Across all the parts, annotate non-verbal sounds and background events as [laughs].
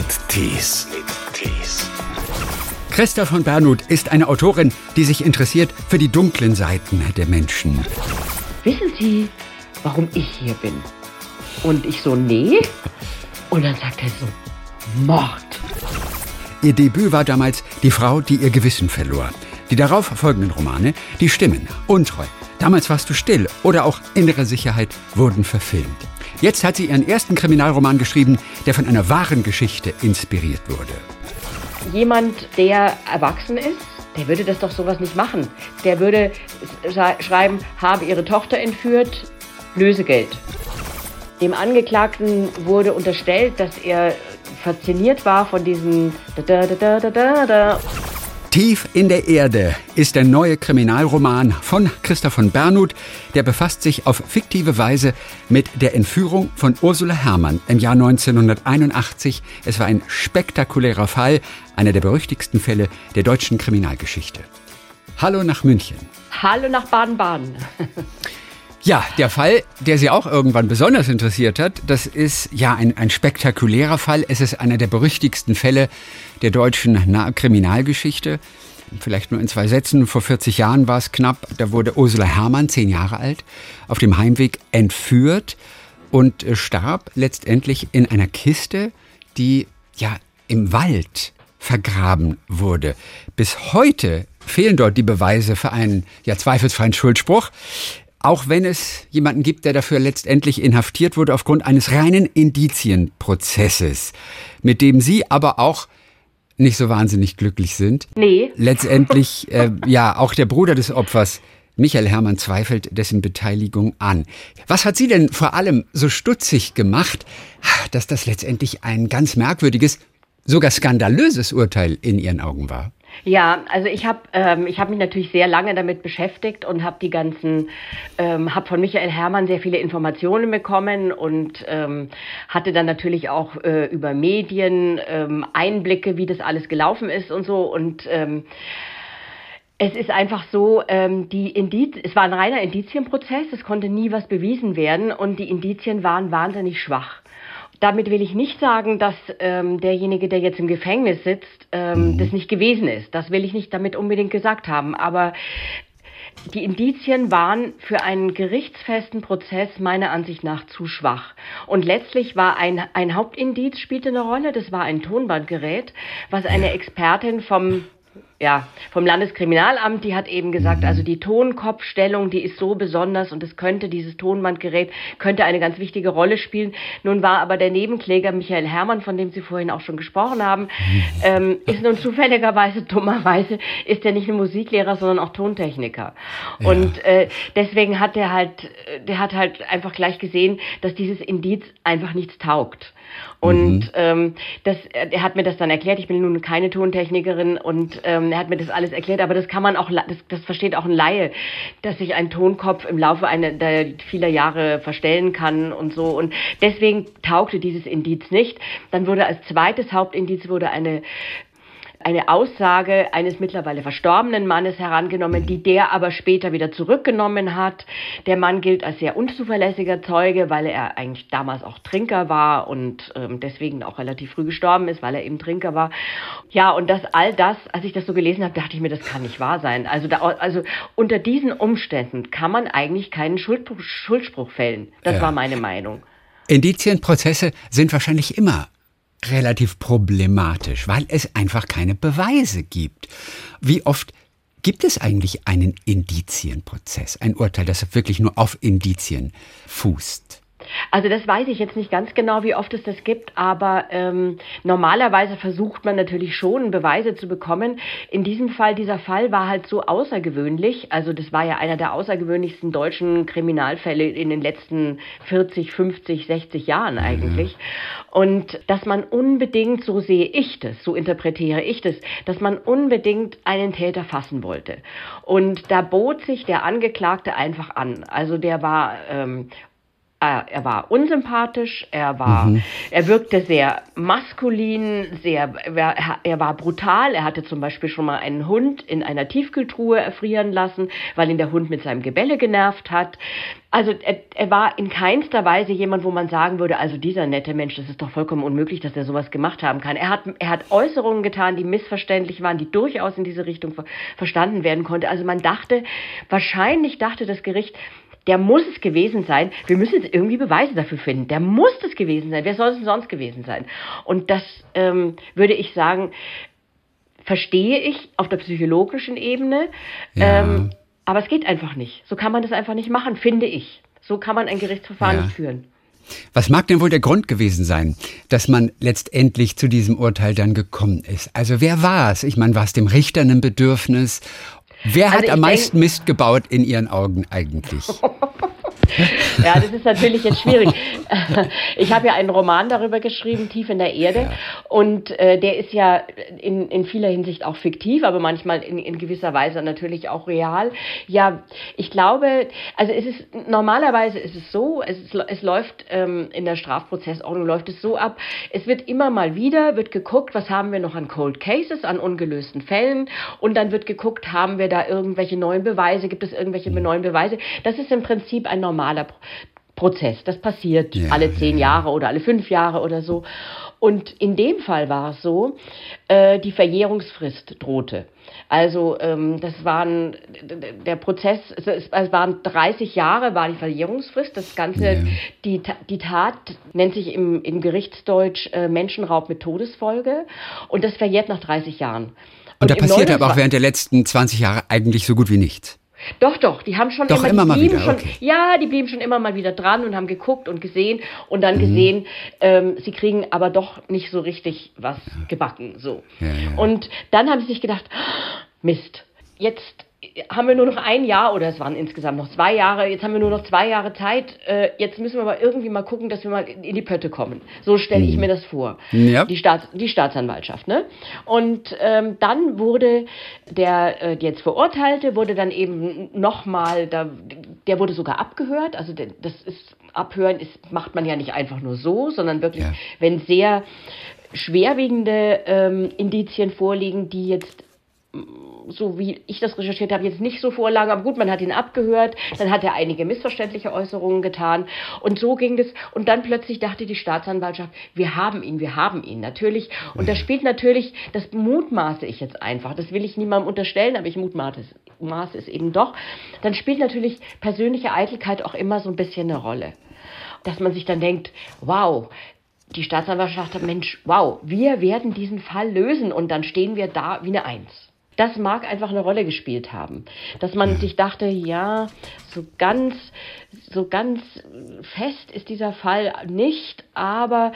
mit Tees. Christa von Bernhut ist eine Autorin, die sich interessiert für die dunklen Seiten der Menschen. Wissen Sie, warum ich hier bin? Und ich so, nee. Und dann sagt er so, Mord. Ihr Debüt war damals Die Frau, die ihr Gewissen verlor. Die darauf folgenden Romane, Die Stimmen, Untreu, Damals warst du still oder auch Innere Sicherheit wurden verfilmt. Jetzt hat sie ihren ersten Kriminalroman geschrieben, der von einer wahren Geschichte inspiriert wurde. Jemand, der erwachsen ist, der würde das doch sowas nicht machen. Der würde schreiben, habe ihre Tochter entführt, Lösegeld. Dem Angeklagten wurde unterstellt, dass er fasziniert war von diesen da da da da da da Tief in der Erde ist der neue Kriminalroman von Christoph von Bernhut. Der befasst sich auf fiktive Weise mit der Entführung von Ursula Herrmann im Jahr 1981. Es war ein spektakulärer Fall, einer der berüchtigsten Fälle der deutschen Kriminalgeschichte. Hallo nach München. Hallo nach Baden-Baden. [laughs] Ja, der Fall, der Sie auch irgendwann besonders interessiert hat, das ist ja ein, ein spektakulärer Fall. Es ist einer der berüchtigsten Fälle der deutschen Kriminalgeschichte. Vielleicht nur in zwei Sätzen. Vor 40 Jahren war es knapp. Da wurde Ursula Herrmann, zehn Jahre alt, auf dem Heimweg entführt und äh, starb letztendlich in einer Kiste, die ja im Wald vergraben wurde. Bis heute fehlen dort die Beweise für einen ja zweifelsfreien Schuldspruch auch wenn es jemanden gibt, der dafür letztendlich inhaftiert wurde aufgrund eines reinen Indizienprozesses, mit dem Sie aber auch nicht so wahnsinnig glücklich sind. Nee. Letztendlich, [laughs] äh, ja, auch der Bruder des Opfers, Michael Hermann, zweifelt dessen Beteiligung an. Was hat Sie denn vor allem so stutzig gemacht, dass das letztendlich ein ganz merkwürdiges, sogar skandalöses Urteil in Ihren Augen war? Ja, also ich habe ähm, ich hab mich natürlich sehr lange damit beschäftigt und habe die ganzen, ähm, habe von Michael Herrmann sehr viele Informationen bekommen und ähm, hatte dann natürlich auch äh, über Medien ähm, Einblicke, wie das alles gelaufen ist und so und ähm, es ist einfach so, ähm, die Indiz es war ein reiner Indizienprozess, es konnte nie was bewiesen werden und die Indizien waren wahnsinnig schwach. Damit will ich nicht sagen, dass ähm, derjenige, der jetzt im Gefängnis sitzt, ähm, mhm. das nicht gewesen ist. Das will ich nicht damit unbedingt gesagt haben. Aber die Indizien waren für einen gerichtsfesten Prozess meiner Ansicht nach zu schwach. Und letztlich war ein, ein Hauptindiz spielte eine Rolle. Das war ein Tonbandgerät, was eine Expertin vom ja, vom Landeskriminalamt, die hat eben gesagt, also die Tonkopfstellung, die ist so besonders und es könnte, dieses Tonbandgerät, könnte eine ganz wichtige Rolle spielen. Nun war aber der Nebenkläger Michael Herrmann, von dem Sie vorhin auch schon gesprochen haben, ähm, ist nun zufälligerweise, dummerweise, ist er nicht nur Musiklehrer, sondern auch Tontechniker. Ja. Und äh, deswegen hat er halt, der hat halt einfach gleich gesehen, dass dieses Indiz einfach nichts taugt. Und mhm. ähm, das, er hat mir das dann erklärt. Ich bin nun keine Tontechnikerin und ähm, er hat mir das alles erklärt. Aber das kann man auch, das, das versteht auch ein Laie, dass sich ein Tonkopf im Laufe einer der vieler Jahre verstellen kann und so. Und deswegen taugte dieses Indiz nicht. Dann wurde als zweites Hauptindiz wurde eine eine Aussage eines mittlerweile verstorbenen Mannes herangenommen, die der aber später wieder zurückgenommen hat. Der Mann gilt als sehr unzuverlässiger Zeuge, weil er eigentlich damals auch Trinker war und ähm, deswegen auch relativ früh gestorben ist, weil er eben Trinker war. Ja, und das all das, als ich das so gelesen habe, dachte ich mir, das kann nicht wahr sein. Also, da, also unter diesen Umständen kann man eigentlich keinen Schuldspruch, Schuldspruch fällen. Das ja. war meine Meinung. Indizienprozesse sind wahrscheinlich immer relativ problematisch, weil es einfach keine Beweise gibt. Wie oft gibt es eigentlich einen Indizienprozess, ein Urteil, das wirklich nur auf Indizien fußt? Also das weiß ich jetzt nicht ganz genau, wie oft es das gibt, aber ähm, normalerweise versucht man natürlich schon, Beweise zu bekommen. In diesem Fall, dieser Fall war halt so außergewöhnlich. Also das war ja einer der außergewöhnlichsten deutschen Kriminalfälle in den letzten 40, 50, 60 Jahren eigentlich. Und dass man unbedingt, so sehe ich das, so interpretiere ich das, dass man unbedingt einen Täter fassen wollte. Und da bot sich der Angeklagte einfach an. Also der war ähm, er war unsympathisch, er war, mhm. er wirkte sehr maskulin, sehr, er war brutal. Er hatte zum Beispiel schon mal einen Hund in einer Tiefkühltruhe erfrieren lassen, weil ihn der Hund mit seinem Gebelle genervt hat. Also er, er war in keinster Weise jemand, wo man sagen würde, also dieser nette Mensch, das ist doch vollkommen unmöglich, dass er sowas gemacht haben kann. Er hat, er hat Äußerungen getan, die missverständlich waren, die durchaus in diese Richtung ver verstanden werden konnte. Also man dachte, wahrscheinlich dachte das Gericht, der muss es gewesen sein. Wir müssen jetzt irgendwie Beweise dafür finden. Der muss es gewesen sein. Wer soll es denn sonst gewesen sein? Und das ähm, würde ich sagen, verstehe ich auf der psychologischen Ebene. Ja. Ähm, aber es geht einfach nicht. So kann man das einfach nicht machen, finde ich. So kann man ein Gerichtsverfahren ja. nicht führen. Was mag denn wohl der Grund gewesen sein, dass man letztendlich zu diesem Urteil dann gekommen ist? Also wer war es? Ich meine, war es dem Richter ein Bedürfnis Wer also hat am meisten Mist gebaut in Ihren Augen eigentlich? [laughs] [laughs] ja, das ist natürlich jetzt schwierig. [laughs] Ich habe ja einen Roman darüber geschrieben, Tief in der Erde. Ja. Und äh, der ist ja in, in vieler Hinsicht auch fiktiv, aber manchmal in, in gewisser Weise natürlich auch real. Ja, ich glaube, also es ist normalerweise ist es so, es, ist, es läuft ähm, in der Strafprozessordnung läuft es so ab, es wird immer mal wieder, wird geguckt, was haben wir noch an Cold Cases, an ungelösten Fällen und dann wird geguckt, haben wir da irgendwelche neuen Beweise, gibt es irgendwelche neuen Beweise. Das ist im Prinzip ein normaler normaler Prozess. Das passiert ja, alle zehn ja, Jahre oder alle fünf Jahre oder so. Und in dem Fall war es so, äh, die Verjährungsfrist drohte. Also ähm, das waren der Prozess, es, waren 30 Jahre war die Verjährungsfrist. Das Ganze, ja. die, die Tat nennt sich im, im Gerichtsdeutsch äh, Menschenraub mit Todesfolge und das verjährt nach 30 Jahren. Und, und da passiert aber auch während der letzten 20 Jahre eigentlich so gut wie nichts. Doch, doch, die haben schon doch, immer, immer die blieben wieder, schon, okay. ja, die blieben schon immer mal wieder dran und haben geguckt und gesehen und dann mhm. gesehen, ähm, sie kriegen aber doch nicht so richtig was ja. gebacken, so. Ja, ja. Und dann haben sie sich gedacht, Mist, jetzt haben wir nur noch ein Jahr oder es waren insgesamt noch zwei Jahre, jetzt haben wir nur noch zwei Jahre Zeit, äh, jetzt müssen wir mal irgendwie mal gucken, dass wir mal in die Pötte kommen. So stelle ich mhm. mir das vor. Ja. Die, Staats, die Staatsanwaltschaft. Ne? Und ähm, dann wurde der äh, jetzt Verurteilte, wurde dann eben nochmal, der wurde sogar abgehört, also der, das ist, Abhören ist, macht man ja nicht einfach nur so, sondern wirklich, ja. wenn sehr schwerwiegende ähm, Indizien vorliegen, die jetzt so wie ich das recherchiert habe, jetzt nicht so vorlagen, aber gut, man hat ihn abgehört, dann hat er einige missverständliche Äußerungen getan. Und so ging das. Und dann plötzlich dachte die Staatsanwaltschaft, wir haben ihn, wir haben ihn, natürlich. Und das spielt natürlich, das mutmaße ich jetzt einfach, das will ich niemandem unterstellen, aber ich mutmaße es, es eben doch, dann spielt natürlich persönliche Eitelkeit auch immer so ein bisschen eine Rolle. Dass man sich dann denkt, wow, die Staatsanwaltschaft sagt, Mensch, wow, wir werden diesen Fall lösen. Und dann stehen wir da wie eine Eins das mag einfach eine Rolle gespielt haben. Dass man sich dachte, ja, so ganz, so ganz fest ist dieser Fall nicht, aber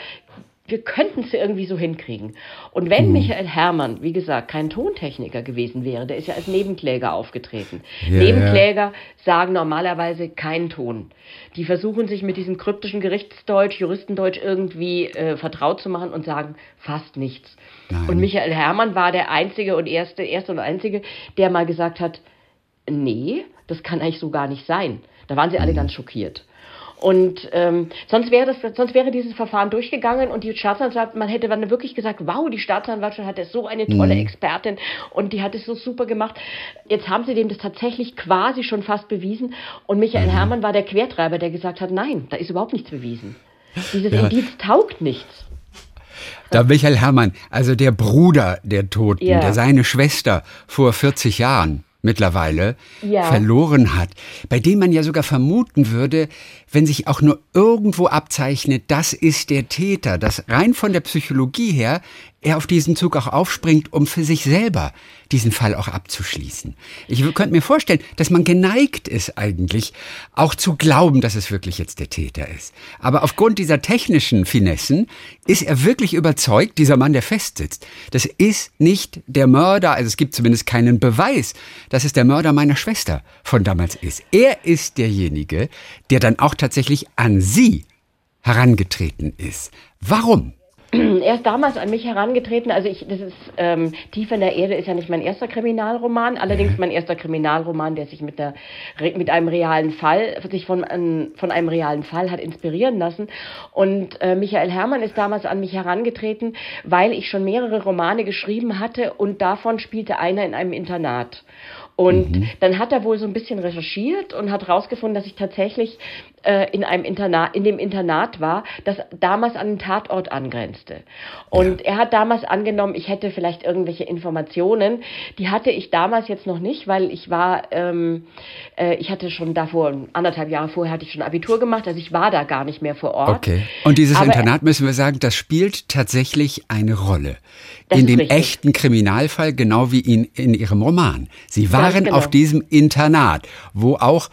wir könnten es irgendwie so hinkriegen. Und wenn mhm. Michael Herrmann, wie gesagt, kein Tontechniker gewesen wäre, der ist ja als Nebenkläger aufgetreten. Ja, Nebenkläger ja. sagen normalerweise keinen Ton. Die versuchen sich mit diesem kryptischen Gerichtsdeutsch, Juristendeutsch irgendwie äh, vertraut zu machen und sagen fast nichts. Nein. Und Michael Herrmann war der einzige und erste, erste und einzige, der mal gesagt hat, nee, das kann eigentlich so gar nicht sein. Da waren sie alle mhm. ganz schockiert. Und ähm, sonst wäre das, sonst wäre dieses Verfahren durchgegangen und die Staatsanwaltschaft, man hätte dann wirklich gesagt, wow, die Staatsanwaltschaft hat so eine tolle mhm. Expertin und die hat es so super gemacht. Jetzt haben sie dem das tatsächlich quasi schon fast bewiesen. Und Michael mhm. Herrmann war der Quertreiber, der gesagt hat, nein, da ist überhaupt nichts bewiesen. Dieses ja. Indiz taugt nichts. Da Michael Herrmann, also der Bruder der Toten, ja. der seine Schwester vor 40 Jahren mittlerweile ja. verloren hat, bei dem man ja sogar vermuten würde, wenn sich auch nur irgendwo abzeichnet, das ist der Täter, dass rein von der Psychologie her er auf diesen Zug auch aufspringt, um für sich selber diesen Fall auch abzuschließen. Ich könnte mir vorstellen, dass man geneigt ist eigentlich auch zu glauben, dass es wirklich jetzt der Täter ist. Aber aufgrund dieser technischen Finessen ist er wirklich überzeugt, dieser Mann, der festsitzt, das ist nicht der Mörder, also es gibt zumindest keinen Beweis, dass es der Mörder meiner Schwester von damals ist. Er ist derjenige, der dann auch tatsächlich an sie herangetreten ist. Warum? er ist damals an mich herangetreten. Also ich, das ist ähm, Tief in der Erde ist ja nicht mein erster Kriminalroman, allerdings mein erster Kriminalroman, der sich mit der mit einem realen Fall, sich von, von einem realen Fall hat inspirieren lassen. Und äh, Michael Herrmann ist damals an mich herangetreten, weil ich schon mehrere Romane geschrieben hatte und davon spielte einer in einem Internat. Und mhm. dann hat er wohl so ein bisschen recherchiert und hat herausgefunden, dass ich tatsächlich äh, in einem Internat, in dem Internat war, das damals an den Tatort angrenzte. Und ja. er hat damals angenommen, ich hätte vielleicht irgendwelche Informationen. Die hatte ich damals jetzt noch nicht, weil ich war, ähm, äh, ich hatte schon davor, anderthalb Jahre vorher hatte ich schon Abitur gemacht, also ich war da gar nicht mehr vor Ort. Okay. Und dieses Aber Internat, müssen wir sagen, das spielt tatsächlich eine Rolle. In dem richtig. echten Kriminalfall, genau wie in, in Ihrem Roman. Sie war waren genau. auf diesem Internat, wo auch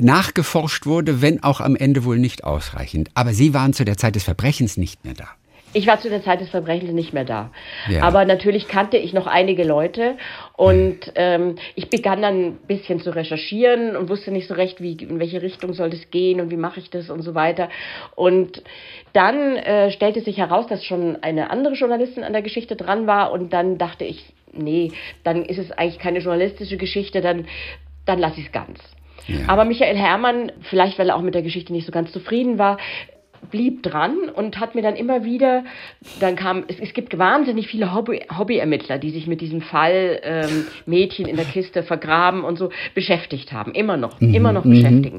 nachgeforscht wurde, wenn auch am Ende wohl nicht ausreichend. Aber Sie waren zu der Zeit des Verbrechens nicht mehr da. Ich war zu der Zeit des Verbrechens nicht mehr da. Ja. Aber natürlich kannte ich noch einige Leute und ähm, ich begann dann ein bisschen zu recherchieren und wusste nicht so recht, wie, in welche Richtung soll das gehen und wie mache ich das und so weiter. Und dann äh, stellte sich heraus, dass schon eine andere Journalistin an der Geschichte dran war und dann dachte ich, nee, dann ist es eigentlich keine journalistische Geschichte, dann, dann lasse ich es ganz. Ja. Aber Michael Herrmann, vielleicht weil er auch mit der Geschichte nicht so ganz zufrieden war, blieb dran und hat mir dann immer wieder, dann kam, es, es gibt wahnsinnig viele Hobby, Hobbyermittler, die sich mit diesem Fall ähm, Mädchen in der Kiste vergraben und so beschäftigt haben, immer noch, mhm. immer noch mhm.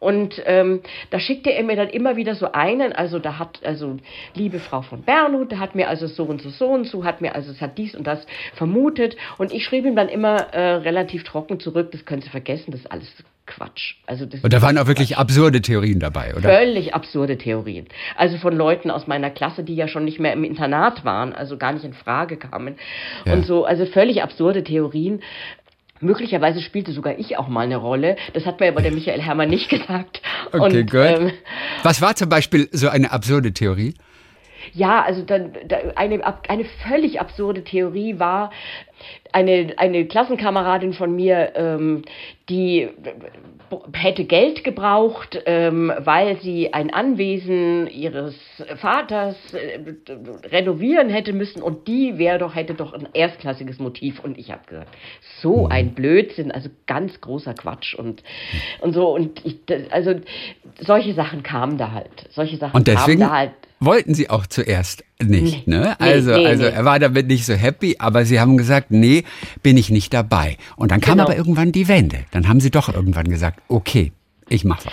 Und ähm, da schickte er mir dann immer wieder so einen, also da hat, also liebe Frau von Bernhut, da hat mir also so und so, so und so, hat mir also, es hat dies und das vermutet. Und ich schrieb ihm dann immer äh, relativ trocken zurück, das können Sie vergessen, das ist alles Quatsch. Also das und da waren auch wirklich absurde Theorien dabei, oder? Völlig absurde Theorien. Also von Leuten aus meiner Klasse, die ja schon nicht mehr im Internat waren, also gar nicht in Frage kamen. Ja. Und so, also völlig absurde Theorien. Möglicherweise spielte sogar ich auch mal eine Rolle. Das hat mir aber der Michael Herrmann nicht [laughs] gesagt. Okay, gut. Ähm, Was war zum Beispiel so eine absurde Theorie? Ja, also dann, eine, eine völlig absurde Theorie war, eine, eine Klassenkameradin von mir, ähm, die hätte Geld gebraucht, ähm, weil sie ein Anwesen ihres Vaters äh, renovieren hätte müssen und die wäre doch, hätte doch ein erstklassiges Motiv. Und ich habe gesagt, so ein Blödsinn, also ganz großer Quatsch und, und so. Und ich, also solche Sachen kamen da halt. Solche Sachen und deswegen kamen da halt wollten sie auch zuerst nicht. Nee, ne? Also, nee, also nee. er war damit nicht so happy, aber sie haben gesagt, nee, bin ich nicht dabei. Und dann kam genau. aber irgendwann die Wende. Dann haben sie doch irgendwann gesagt, okay, ich mach was.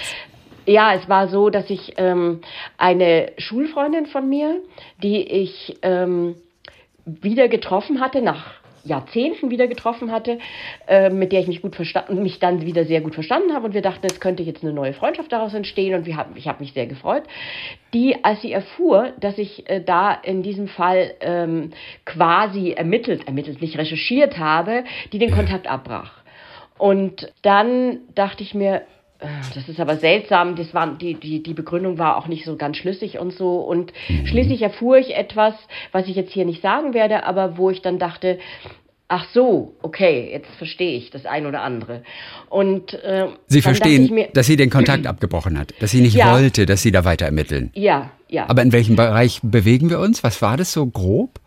Ja, es war so, dass ich ähm, eine Schulfreundin von mir, die ich ähm, wieder getroffen hatte nach Jahrzehnten wieder getroffen hatte, äh, mit der ich mich gut verstanden, mich dann wieder sehr gut verstanden habe und wir dachten, es könnte jetzt eine neue Freundschaft daraus entstehen und wir haben, ich habe mich sehr gefreut. Die, als sie erfuhr, dass ich äh, da in diesem Fall ähm, quasi ermittelt, ermittelt, nicht recherchiert habe, die den Kontakt abbrach. Und dann dachte ich mir, das ist aber seltsam, das war, die, die, die Begründung war auch nicht so ganz schlüssig und so. Und mhm. schließlich erfuhr ich etwas, was ich jetzt hier nicht sagen werde, aber wo ich dann dachte, ach so, okay, jetzt verstehe ich das ein oder andere. Und äh, Sie verstehen, mir, dass sie den Kontakt abgebrochen hat, dass sie nicht ja, wollte, dass sie da weiter ermitteln. Ja, ja. Aber in welchem Bereich bewegen wir uns? Was war das so grob?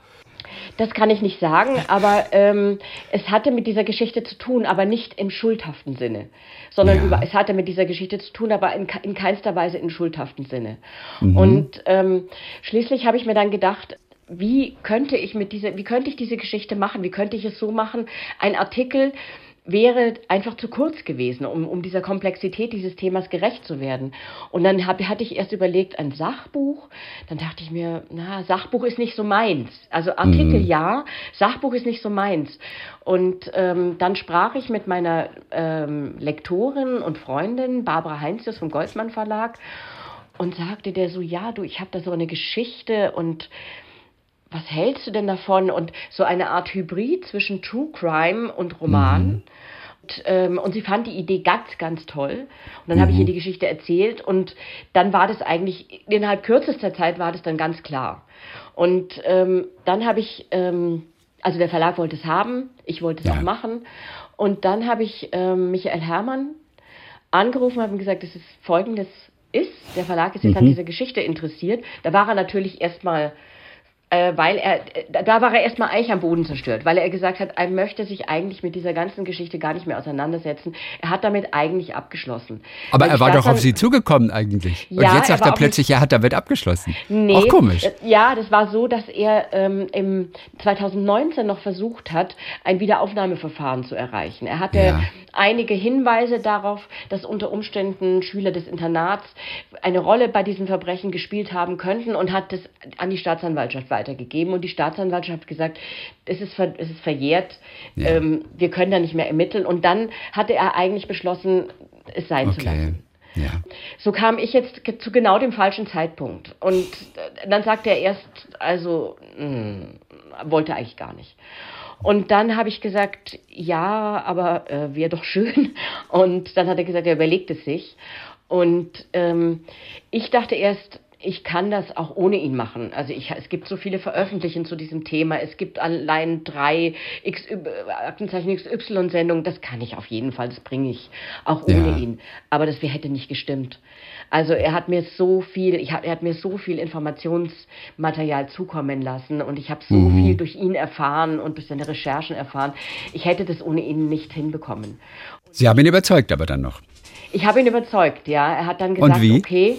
Das kann ich nicht sagen, [laughs] aber ähm, es hatte mit dieser Geschichte zu tun, aber nicht im schuldhaften Sinne, sondern ja. über, es hatte mit dieser Geschichte zu tun, aber in, in keinster Weise im schuldhaften Sinne. Mhm. Und ähm, schließlich habe ich mir dann gedacht, wie könnte ich mit dieser, wie könnte ich diese Geschichte machen? Wie könnte ich es so machen? Ein Artikel, wäre einfach zu kurz gewesen, um, um dieser Komplexität dieses Themas gerecht zu werden. Und dann hab, hatte ich erst überlegt, ein Sachbuch. Dann dachte ich mir, na, Sachbuch ist nicht so meins. Also Artikel mhm. ja, Sachbuch ist nicht so meins. Und ähm, dann sprach ich mit meiner ähm, Lektorin und Freundin Barbara Heinzius vom Goldmann Verlag und sagte der so, ja, du, ich habe da so eine Geschichte und was hältst du denn davon? Und so eine Art Hybrid zwischen True Crime und Roman. Mhm. Und, ähm, und, sie fand die Idee ganz, ganz toll. Und dann mhm. habe ich ihr mhm. die Geschichte erzählt und dann war das eigentlich, innerhalb kürzester Zeit war das dann ganz klar. Und ähm, dann habe ich, ähm, also der Verlag wollte es haben, ich wollte es ja. auch machen. Und dann habe ich ähm, Michael Herrmann angerufen und habe ihm gesagt, das ist folgendes ist, der Verlag ist jetzt mhm. an dieser Geschichte interessiert. Da war er natürlich erstmal äh, weil er, da war er erstmal eigentlich am Boden zerstört, weil er gesagt hat, er möchte sich eigentlich mit dieser ganzen Geschichte gar nicht mehr auseinandersetzen. Er hat damit eigentlich abgeschlossen. Aber er war doch auf Sie zugekommen eigentlich. Und ja, jetzt sagt er, er plötzlich, er hat damit abgeschlossen. Nee, Auch komisch. Äh, ja, das war so, dass er ähm, im 2019 noch versucht hat, ein Wiederaufnahmeverfahren zu erreichen. Er hatte ja. einige Hinweise darauf, dass unter Umständen Schüler des Internats eine Rolle bei diesen Verbrechen gespielt haben könnten und hat das an die Staatsanwaltschaft weitergegeben weitergegeben und die Staatsanwaltschaft hat gesagt, es ist, ver, es ist verjährt, ja. ähm, wir können da nicht mehr ermitteln. Und dann hatte er eigentlich beschlossen, es sein okay. zu lassen. Ja. So kam ich jetzt zu genau dem falschen Zeitpunkt. Und äh, dann sagte er erst, also mh, hm, wollte eigentlich gar nicht. Und dann habe ich gesagt, ja, aber äh, wäre doch schön. [laughs] Und dann hat er gesagt, er überlegt es sich. Und ähm, ich dachte erst, ich kann das auch ohne ihn machen. Also ich, es gibt so viele Veröffentlichungen zu diesem Thema. Es gibt allein drei X, Aktenzeichen XY-Sendungen. Das kann ich auf jeden Fall. Das bringe ich auch ohne ja. ihn. Aber das hätte nicht gestimmt. Also er hat mir so viel, ich, er hat mir so viel Informationsmaterial zukommen lassen und ich habe so mhm. viel durch ihn erfahren und durch seine Recherchen erfahren. Ich hätte das ohne ihn nicht hinbekommen. Sie haben ihn überzeugt, aber dann noch. Ich habe ihn überzeugt, ja. Er hat dann gesagt, okay.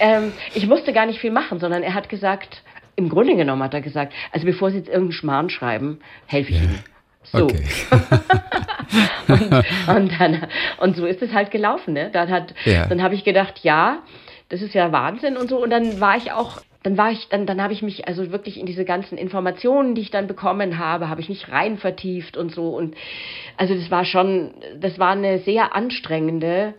Ähm, ich musste gar nicht viel machen, sondern er hat gesagt, im Grunde genommen hat er gesagt, also bevor Sie jetzt irgendeinen Schmarrn schreiben, helfe ich ja. Ihnen. So. Okay. [laughs] und, und, dann, und so ist es halt gelaufen. Ne? Dann, hat, ja. dann habe ich gedacht, ja, das ist ja Wahnsinn und so. Und dann war ich auch dann war ich, dann, dann habe ich mich also wirklich in diese ganzen Informationen, die ich dann bekommen habe, habe ich mich rein vertieft und so. Und also das war schon, das war eine sehr anstrengende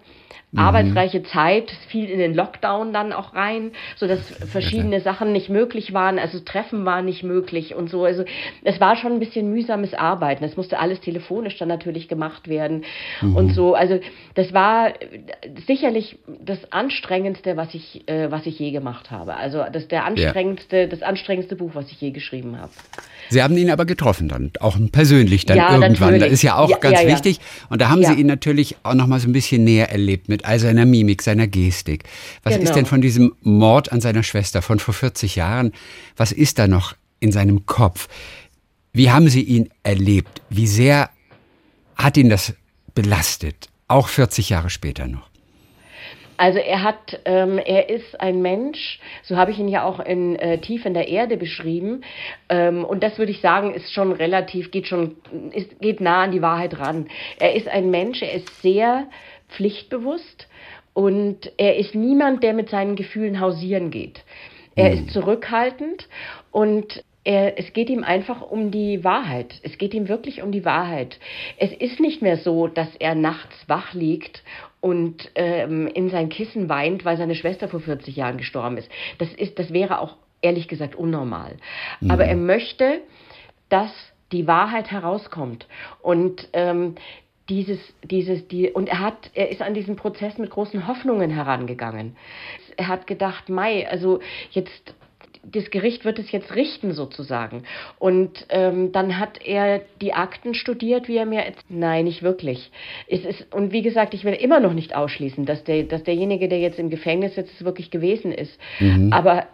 mhm. arbeitsreiche Zeit, fiel in den Lockdown dann auch rein, so dass verschiedene. Sachen nicht möglich waren, also Treffen waren nicht möglich und so. Also es war schon ein bisschen mühsames Arbeiten. Es musste alles telefonisch dann natürlich gemacht werden mhm. und so. Also das war sicherlich das anstrengendste, was ich, äh, was ich je gemacht habe. Also das der anstrengendste, ja. das anstrengendste Buch, was ich je geschrieben habe. Sie haben ihn aber getroffen dann, auch persönlich dann ja, irgendwann. Natürlich. Das ist ja auch ja, ganz wichtig. Und da haben Sie ihn natürlich auch noch mal so ein bisschen näher erlebt mit mit all seiner Mimik, seiner Gestik. Was genau. ist denn von diesem Mord an seiner Schwester von vor 40 Jahren, was ist da noch in seinem Kopf? Wie haben Sie ihn erlebt? Wie sehr hat ihn das belastet? Auch 40 Jahre später noch. Also er hat, ähm, er ist ein Mensch, so habe ich ihn ja auch in äh, tief in der Erde beschrieben. Ähm, und das würde ich sagen, ist schon relativ, geht schon, ist, geht nah an die Wahrheit ran. Er ist ein Mensch, er ist sehr pflichtbewusst und er ist niemand, der mit seinen Gefühlen hausieren geht. Er mhm. ist zurückhaltend und er, es geht ihm einfach um die Wahrheit. Es geht ihm wirklich um die Wahrheit. Es ist nicht mehr so, dass er nachts wach liegt und ähm, in sein Kissen weint, weil seine Schwester vor 40 Jahren gestorben ist. Das, ist, das wäre auch ehrlich gesagt unnormal. Mhm. Aber er möchte, dass die Wahrheit herauskommt. Und ähm, dieses, dieses, die, und er hat, er ist an diesen Prozess mit großen Hoffnungen herangegangen. Er hat gedacht, Mai, also jetzt das Gericht wird es jetzt richten sozusagen. Und ähm, dann hat er die Akten studiert, wie er mir erzählt. Nein, nicht wirklich. Es ist, und wie gesagt, ich will immer noch nicht ausschließen, dass, der, dass derjenige, der jetzt im Gefängnis sitzt, wirklich gewesen ist. Mhm. Aber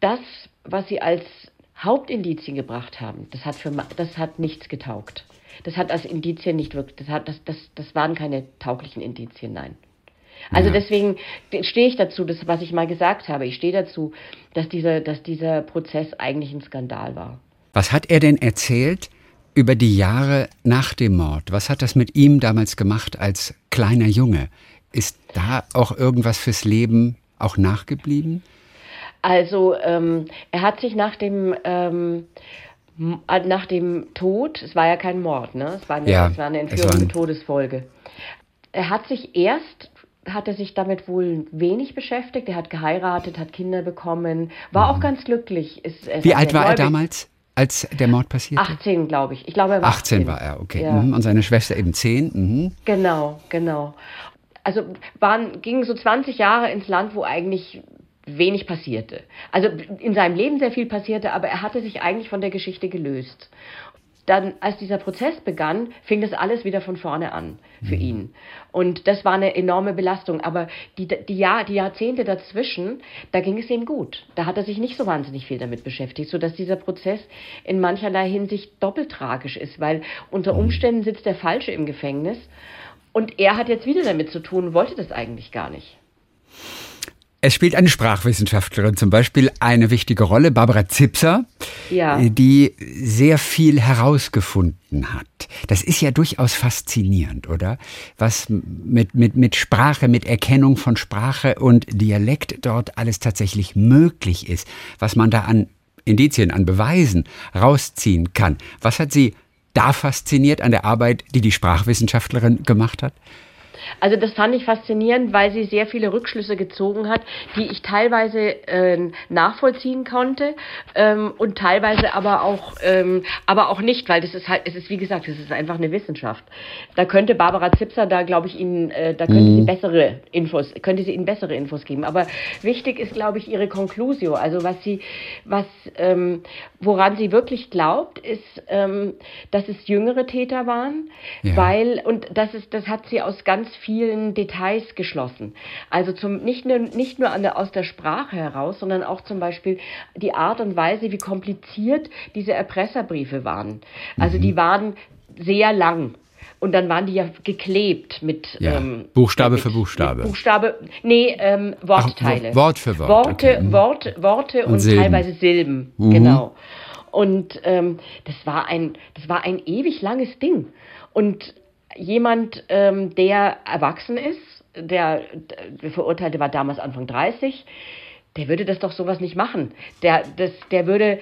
das, was sie als Hauptindizien gebracht haben, das hat, für, das hat nichts getaugt das hat als Indizien nicht wirklich, das, hat, das, das, das waren keine tauglichen Indizien, nein. Also ja. deswegen stehe ich dazu, das, was ich mal gesagt habe, ich stehe dazu, dass dieser, dass dieser Prozess eigentlich ein Skandal war. Was hat er denn erzählt über die Jahre nach dem Mord? Was hat das mit ihm damals gemacht als kleiner Junge? Ist da auch irgendwas fürs Leben auch nachgeblieben? Also ähm, er hat sich nach dem ähm, äh, nach dem Tod, es war ja kein Mord, ne? Es war eine, ja, es war eine Entführung mit Todesfolge. Er hat sich erst hat er sich damit wohl wenig beschäftigt. Er hat geheiratet, hat Kinder bekommen, war mhm. auch ganz glücklich. Ist, Wie alt war er damals, als der Mord passierte? 18, glaube ich. Ich glaube, er war 18. 18 war er, okay. Ja. Mhm. Und seine Schwester eben 10. Mhm. Genau, genau. Also waren, gingen so 20 Jahre ins Land, wo eigentlich wenig passierte. Also in seinem Leben sehr viel passierte, aber er hatte sich eigentlich von der Geschichte gelöst. dann, als dieser Prozess begann, fing das alles wieder von vorne an für mhm. ihn. Und das war eine enorme Belastung. Aber die, die, Jahr, die Jahrzehnte dazwischen, da ging es ihm gut. Da hat er sich nicht so wahnsinnig viel damit beschäftigt, sodass dieser Prozess in mancherlei Hinsicht doppelt tragisch ist, weil unter mhm. Umständen sitzt der Falsche im Gefängnis und er hat jetzt wieder damit zu tun, wollte das eigentlich gar nicht. Es spielt eine Sprachwissenschaftlerin zum Beispiel eine wichtige Rolle, Barbara Zipser, ja. die sehr viel herausgefunden hat. Das ist ja durchaus faszinierend, oder? Was mit, mit, mit Sprache, mit Erkennung von Sprache und Dialekt dort alles tatsächlich möglich ist, was man da an Indizien, an Beweisen rausziehen kann. Was hat Sie da fasziniert an der Arbeit, die die Sprachwissenschaftlerin gemacht hat? Also das fand ich faszinierend, weil sie sehr viele Rückschlüsse gezogen hat, die ich teilweise äh, nachvollziehen konnte ähm, und teilweise aber auch, ähm, aber auch nicht, weil das ist halt, es ist wie gesagt, es ist einfach eine Wissenschaft. Da könnte Barbara Zipser da, glaube ich, Ihnen, äh, da könnte mhm. sie bessere Infos, könnte sie Ihnen bessere Infos geben. Aber wichtig ist, glaube ich, ihre Conclusio, also was sie, was, ähm, woran sie wirklich glaubt, ist, ähm, dass es jüngere Täter waren, ja. weil und das ist, das hat sie aus ganz vielen Details geschlossen. Also zum, nicht nur, nicht nur der, aus der Sprache heraus, sondern auch zum Beispiel die Art und Weise, wie kompliziert diese Erpresserbriefe waren. Also mhm. die waren sehr lang. Und dann waren die ja geklebt mit ja. ähm, Buchstabe mit, für Buchstabe. Buchstabe, nee, ähm, Wortteile. Ach, Wort für Wort. Worte, okay. Wort, Worte und, und Silben. teilweise Silben. Mhm. Genau. Und ähm, das war ein, das war ein ewig langes Ding. Und jemand, ähm, der erwachsen ist, der, der Verurteilte war damals Anfang 30, der würde das doch sowas nicht machen. Der, das, der würde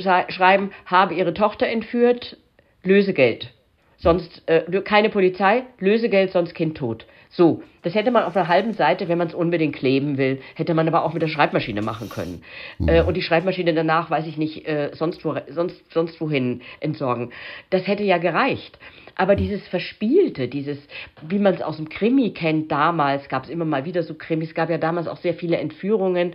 schreiben, habe ihre Tochter entführt, Lösegeld. Sonst äh, keine Polizei, Lösegeld, sonst Kind tot. So, das hätte man auf einer halben Seite, wenn man es unbedingt kleben will, hätte man aber auch mit der Schreibmaschine machen können. Mhm. Äh, und die Schreibmaschine danach, weiß ich nicht, äh, sonst, wo, sonst, sonst wohin entsorgen. Das hätte ja gereicht. Aber dieses Verspielte, dieses, wie man es aus dem Krimi kennt, damals gab es immer mal wieder so Krimis, gab ja damals auch sehr viele Entführungen,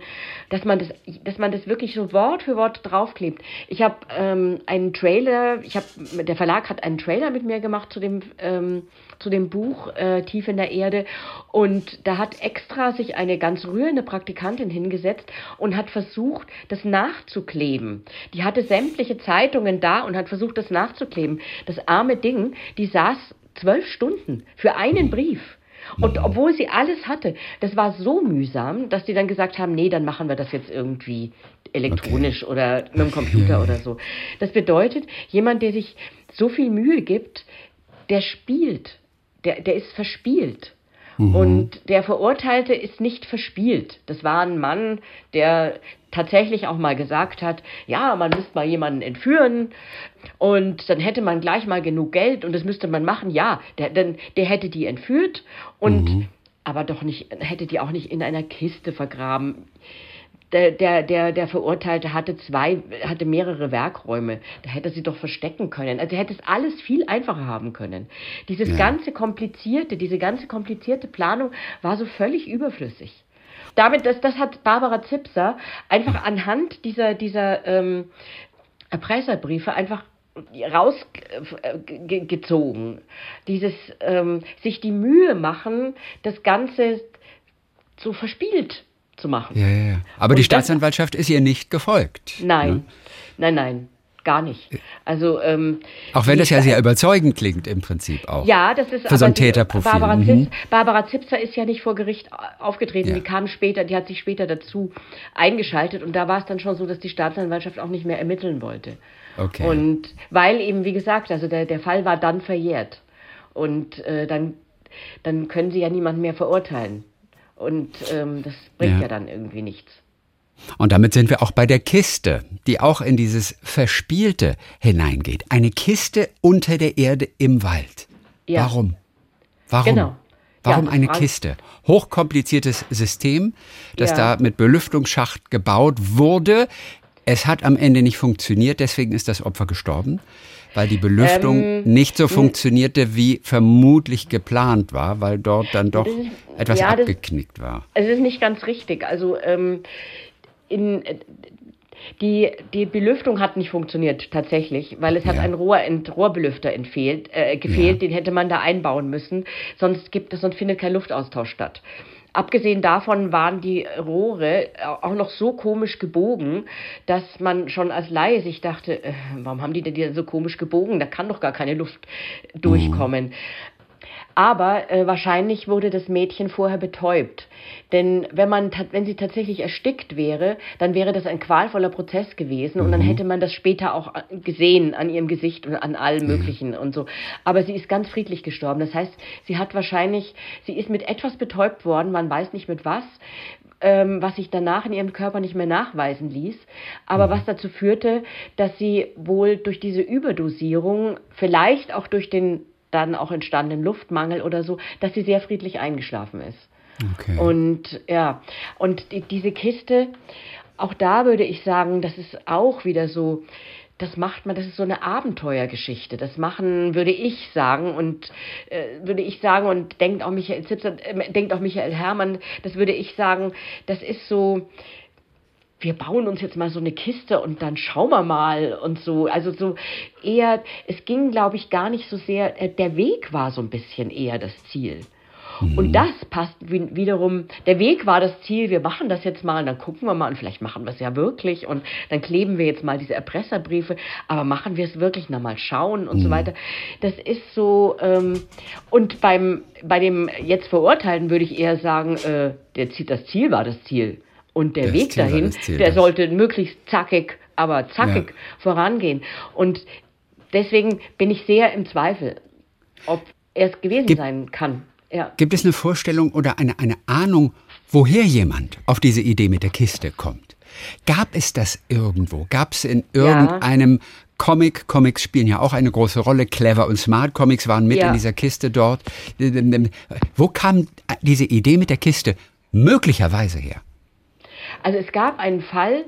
dass man das, dass man das wirklich so Wort für Wort draufklebt. Ich habe ähm, einen Trailer, ich habe, der Verlag hat einen Trailer mit mir gemacht zu dem, ähm, zu dem Buch äh, Tief in der Erde und da hat extra sich eine ganz rührende Praktikantin hingesetzt und hat versucht, das nachzukleben. Die hatte sämtliche Zeitungen da und hat versucht, das nachzukleben. Das arme Ding, die saß zwölf Stunden für einen Brief. Und obwohl sie alles hatte, das war so mühsam, dass die dann gesagt haben, nee, dann machen wir das jetzt irgendwie elektronisch okay. oder mit dem Computer oder so. Das bedeutet, jemand, der sich so viel Mühe gibt, der spielt, der, der ist verspielt. Mhm. Und der Verurteilte ist nicht verspielt. Das war ein Mann, der tatsächlich auch mal gesagt hat, ja, man müsste mal jemanden entführen und dann hätte man gleich mal genug Geld und das müsste man machen. Ja, der, der, der hätte die entführt und mhm. aber doch nicht, hätte die auch nicht in einer Kiste vergraben der, der, der, der Verurteilte hatte zwei, hatte mehrere Werkräume. Da hätte er sie doch verstecken können. Also er hätte es alles viel einfacher haben können. Dieses ja. ganze komplizierte, diese ganze komplizierte Planung war so völlig überflüssig. Damit, das, das hat Barbara Zipser einfach anhand dieser, dieser ähm, Erpresserbriefe einfach rausgezogen. Dieses ähm, sich die Mühe machen, das Ganze so verspielt zu machen. Ja, ja, ja. Aber Und die Staatsanwaltschaft das, ist ihr nicht gefolgt. Nein, ne? nein, nein. Gar nicht. Also ähm, auch wenn das ja sehr überzeugend klingt im Prinzip auch. Ja, das ist für so ein Täterprofil. Barbara, mhm. Barbara Zipser ist ja nicht vor Gericht aufgetreten. Ja. Die kam später, die hat sich später dazu eingeschaltet und da war es dann schon so, dass die Staatsanwaltschaft auch nicht mehr ermitteln wollte. Okay. Und weil eben, wie gesagt, also der, der Fall war dann verjährt und äh, dann dann können sie ja niemanden mehr verurteilen. Und ähm, das bringt ja. ja dann irgendwie nichts. Und damit sind wir auch bei der Kiste, die auch in dieses Verspielte hineingeht. Eine Kiste unter der Erde im Wald. Ja. Warum? Warum? Genau. Warum ja, eine Kiste? Hochkompliziertes System, das ja. da mit Belüftungsschacht gebaut wurde. Es hat am Ende nicht funktioniert, deswegen ist das Opfer gestorben weil die Belüftung ähm, nicht so funktionierte, wie vermutlich geplant war, weil dort dann doch ist, etwas ja, abgeknickt war. Es ist nicht ganz richtig. Also ähm, in, Die, die Belüftung hat nicht funktioniert tatsächlich, weil es ja. hat ein Rohr, ein Rohrbelüfter entfehlt, äh, gefehlt, ja. den hätte man da einbauen müssen, sonst gibt es, sonst findet kein Luftaustausch statt. Abgesehen davon waren die Rohre auch noch so komisch gebogen, dass man schon als Laie sich dachte, äh, warum haben die denn die so komisch gebogen? Da kann doch gar keine Luft durchkommen. Mhm. Aber äh, wahrscheinlich wurde das Mädchen vorher betäubt. Denn wenn, man, wenn sie tatsächlich erstickt wäre, dann wäre das ein qualvoller Prozess gewesen und dann mhm. hätte man das später auch äh, gesehen an ihrem Gesicht und an allem Möglichen mhm. und so. Aber sie ist ganz friedlich gestorben. Das heißt, sie hat wahrscheinlich, sie ist mit etwas betäubt worden, man weiß nicht mit was, ähm, was sich danach in ihrem Körper nicht mehr nachweisen ließ, aber mhm. was dazu führte, dass sie wohl durch diese Überdosierung, vielleicht auch durch den dann auch entstandenen Luftmangel oder so, dass sie sehr friedlich eingeschlafen ist. Okay. Und ja, und die, diese Kiste, auch da würde ich sagen, das ist auch wieder so, das macht man, das ist so eine Abenteuergeschichte. Das machen, würde ich sagen, und äh, würde ich sagen, und denkt auch Michael Zipser, äh, denkt auch Michael Herrmann, das würde ich sagen, das ist so, wir bauen uns jetzt mal so eine Kiste und dann schauen wir mal und so. Also so eher, es ging, glaube ich, gar nicht so sehr, äh, der Weg war so ein bisschen eher das Ziel. Mhm. Und das passt wiederum, der Weg war das Ziel, wir machen das jetzt mal und dann gucken wir mal und vielleicht machen wir es ja wirklich und dann kleben wir jetzt mal diese Erpresserbriefe, aber machen wir es wirklich, na mal schauen und mhm. so weiter. Das ist so, ähm, und beim, bei dem jetzt Verurteilen würde ich eher sagen, äh, der, das Ziel war das Ziel. Und der das Weg Ziel dahin, der sollte möglichst zackig, aber zackig ja. vorangehen. Und deswegen bin ich sehr im Zweifel, ob er es gewesen gibt, sein kann. Ja. Gibt es eine Vorstellung oder eine, eine Ahnung, woher jemand auf diese Idee mit der Kiste kommt? Gab es das irgendwo? Gab es in irgendeinem ja. Comic, Comics spielen ja auch eine große Rolle, Clever und Smart Comics waren mit ja. in dieser Kiste dort. Wo kam diese Idee mit der Kiste möglicherweise her? Also es gab einen Fall,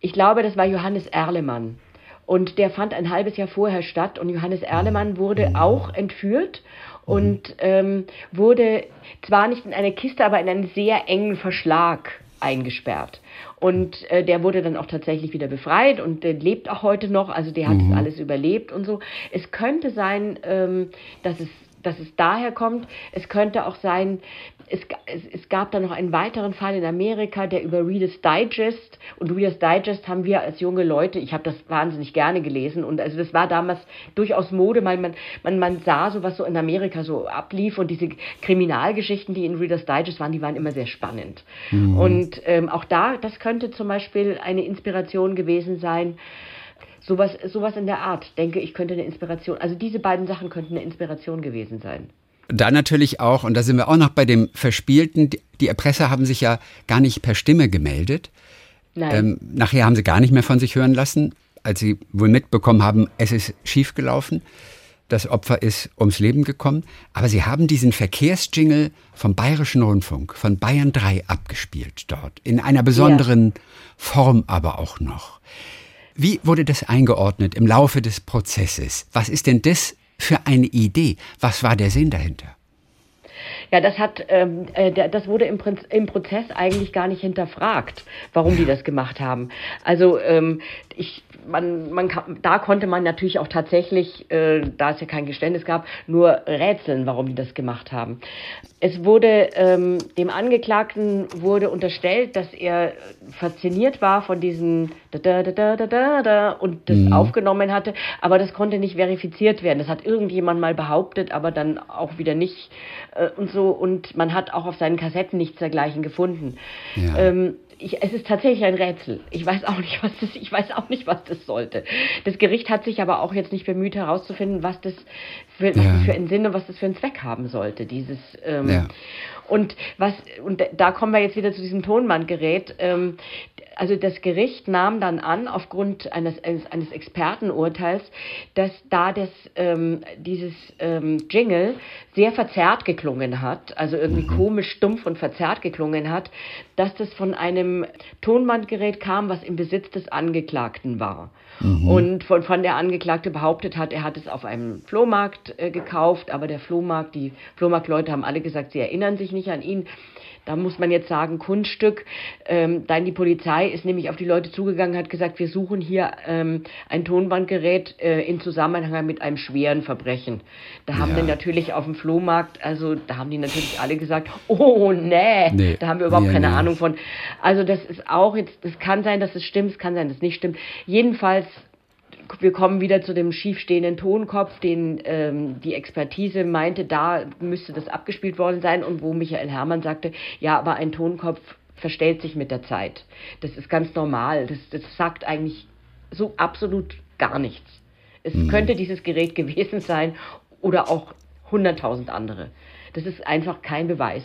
ich glaube, das war Johannes Erlemann. Und der fand ein halbes Jahr vorher statt. Und Johannes Erlemann wurde auch entführt und ähm, wurde zwar nicht in eine Kiste, aber in einen sehr engen Verschlag eingesperrt. Und äh, der wurde dann auch tatsächlich wieder befreit und äh, lebt auch heute noch. Also der hat mhm. das alles überlebt und so. Es könnte sein, ähm, dass es dass es daher kommt. Es könnte auch sein, es, es, es, gab da noch einen weiteren Fall in Amerika, der über Reader's Digest und Reader's Digest haben wir als junge Leute, ich habe das wahnsinnig gerne gelesen und also das war damals durchaus Mode, weil man, man, man sah so, was so in Amerika so ablief und diese Kriminalgeschichten, die in Reader's Digest waren, die waren immer sehr spannend. Mhm. Und ähm, auch da, das könnte zum Beispiel eine Inspiration gewesen sein, Sowas, sowas in der Art, denke ich, könnte eine Inspiration, also diese beiden Sachen könnten eine Inspiration gewesen sein. Da natürlich auch, und da sind wir auch noch bei dem Verspielten, die Erpresser haben sich ja gar nicht per Stimme gemeldet. Ähm, nachher haben sie gar nicht mehr von sich hören lassen, als sie wohl mitbekommen haben, es ist schiefgelaufen. Das Opfer ist ums Leben gekommen. Aber sie haben diesen Verkehrsjingle vom Bayerischen Rundfunk, von Bayern 3 abgespielt dort. In einer besonderen ja. Form aber auch noch. Wie wurde das eingeordnet im Laufe des Prozesses? Was ist denn das für eine Idee? Was war der Sinn dahinter? Ja, das hat, ähm, äh, das wurde im, Prinz, im Prozess eigentlich gar nicht hinterfragt, warum die das gemacht haben. Also ähm, ich man, man da konnte man natürlich auch tatsächlich, äh, da es ja kein Geständnis gab, nur rätseln, warum die das gemacht haben. Es wurde ähm, dem Angeklagten wurde unterstellt, dass er fasziniert war von diesen da da da da da da und das mhm. aufgenommen hatte, aber das konnte nicht verifiziert werden. Das hat irgendjemand mal behauptet, aber dann auch wieder nicht äh, und so und man hat auch auf seinen Kassetten nichts dergleichen gefunden. Ja. Ähm, ich, es ist tatsächlich ein Rätsel. Ich weiß auch nicht, was das, ich weiß auch nicht, was das sollte. Das Gericht hat sich aber auch jetzt nicht bemüht herauszufinden, was das für, was ja. das für einen Sinn und was das für einen Zweck haben sollte. Dieses ähm, ja. und was und da kommen wir jetzt wieder zu diesem Tonbandgerät. Ähm, also das Gericht nahm dann an, aufgrund eines, eines, eines Expertenurteils, dass da das, ähm, dieses ähm, Jingle sehr verzerrt geklungen hat, also irgendwie mhm. komisch stumpf und verzerrt geklungen hat, dass das von einem Tonbandgerät kam, was im Besitz des Angeklagten war. Mhm. Und von, von der Angeklagte behauptet hat, er hat es auf einem Flohmarkt äh, gekauft, aber der Flohmarkt, die Flohmarktleute haben alle gesagt, sie erinnern sich nicht an ihn. Da muss man jetzt sagen, Kunststück. Ähm, dann die Polizei ist nämlich auf die Leute zugegangen, hat gesagt, wir suchen hier ähm, ein Tonbandgerät äh, in Zusammenhang mit einem schweren Verbrechen. Da haben ja. dann natürlich auf dem Flohmarkt, also da haben die natürlich alle gesagt, [laughs] oh nee, nee. da haben wir überhaupt nee, keine nee. Ahnung von. Also das ist auch jetzt, es kann sein, dass es stimmt, es kann sein, dass es nicht stimmt. Jedenfalls wir kommen wieder zu dem schiefstehenden Tonkopf, den ähm, die Expertise meinte, da müsste das abgespielt worden sein und wo Michael Herrmann sagte, ja, aber ein Tonkopf verstellt sich mit der Zeit. Das ist ganz normal. Das, das sagt eigentlich so absolut gar nichts. Es mhm. könnte dieses Gerät gewesen sein oder auch hunderttausend andere. Das ist einfach kein Beweis.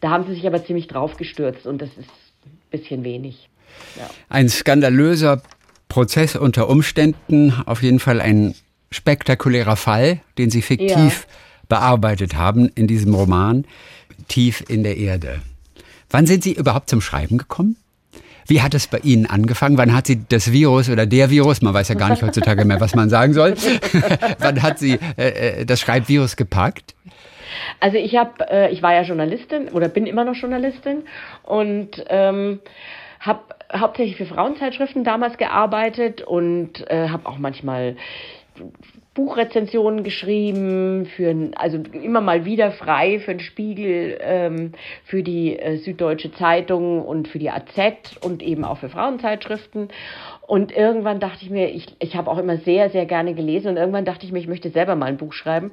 Da haben sie sich aber ziemlich drauf gestürzt und das ist ein bisschen wenig. Ja. Ein skandalöser Prozess unter Umständen auf jeden Fall ein spektakulärer Fall, den Sie fiktiv ja. bearbeitet haben in diesem Roman Tief in der Erde. Wann sind Sie überhaupt zum Schreiben gekommen? Wie hat es bei Ihnen angefangen? Wann hat Sie das Virus oder der Virus, man weiß ja gar nicht heutzutage mehr, was man sagen soll, [laughs] wann hat Sie äh, äh, das Schreibvirus gepackt? Also ich habe, äh, ich war ja Journalistin oder bin immer noch Journalistin und ähm, habe hauptsächlich für Frauenzeitschriften damals gearbeitet und äh, habe auch manchmal Buchrezensionen geschrieben, für also immer mal wieder frei für den Spiegel, ähm, für die äh, Süddeutsche Zeitung und für die AZ und eben auch für Frauenzeitschriften. Und irgendwann dachte ich mir, ich, ich habe auch immer sehr, sehr gerne gelesen und irgendwann dachte ich mir, ich möchte selber mal ein Buch schreiben.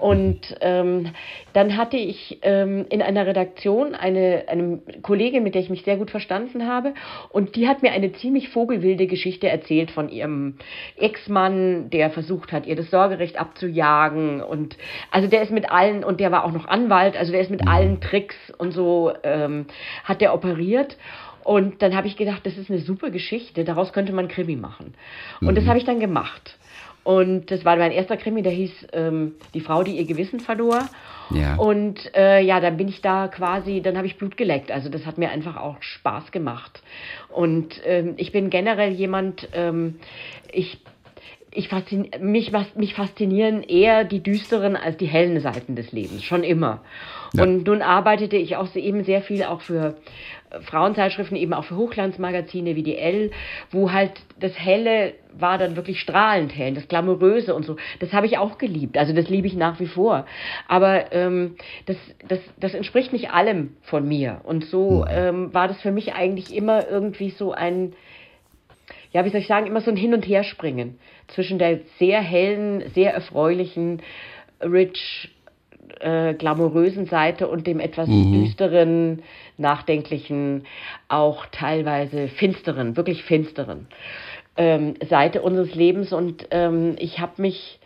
Und ähm, dann hatte ich ähm, in einer Redaktion eine, eine Kollegin, mit der ich mich sehr gut verstanden habe. Und die hat mir eine ziemlich vogelwilde Geschichte erzählt von ihrem Ex-Mann, der versucht hat, ihr das Sorgerecht abzujagen. Und also der ist mit allen, und der war auch noch Anwalt, also der ist mit allen Tricks und so, ähm, hat der operiert. Und dann habe ich gedacht, das ist eine super Geschichte, daraus könnte man Krimi machen. Und mhm. das habe ich dann gemacht. Und das war mein erster Krimi, der hieß ähm, Die Frau, die ihr Gewissen verlor. Ja. Und äh, ja, dann bin ich da quasi, dann habe ich Blut geleckt. Also das hat mir einfach auch Spaß gemacht. Und ähm, ich bin generell jemand, ähm, ich ich faszin mich, mich faszinieren eher die düsteren als die hellen Seiten des Lebens, schon immer. Ja. Und nun arbeitete ich auch eben sehr viel auch für Frauenzeitschriften, eben auch für Hochglanzmagazine wie die L, wo halt das Helle war dann wirklich strahlend hell, das Glamouröse und so. Das habe ich auch geliebt. Also das liebe ich nach wie vor. Aber ähm, das, das, das entspricht nicht allem von mir. Und so mhm. ähm, war das für mich eigentlich immer irgendwie so ein, ja, wie soll ich sagen, immer so ein Hin- und Herspringen zwischen der sehr hellen, sehr erfreulichen, rich, äh, glamourösen Seite und dem etwas mhm. düsteren, nachdenklichen, auch teilweise finsteren, wirklich finsteren ähm, Seite unseres Lebens. Und ähm, ich habe mich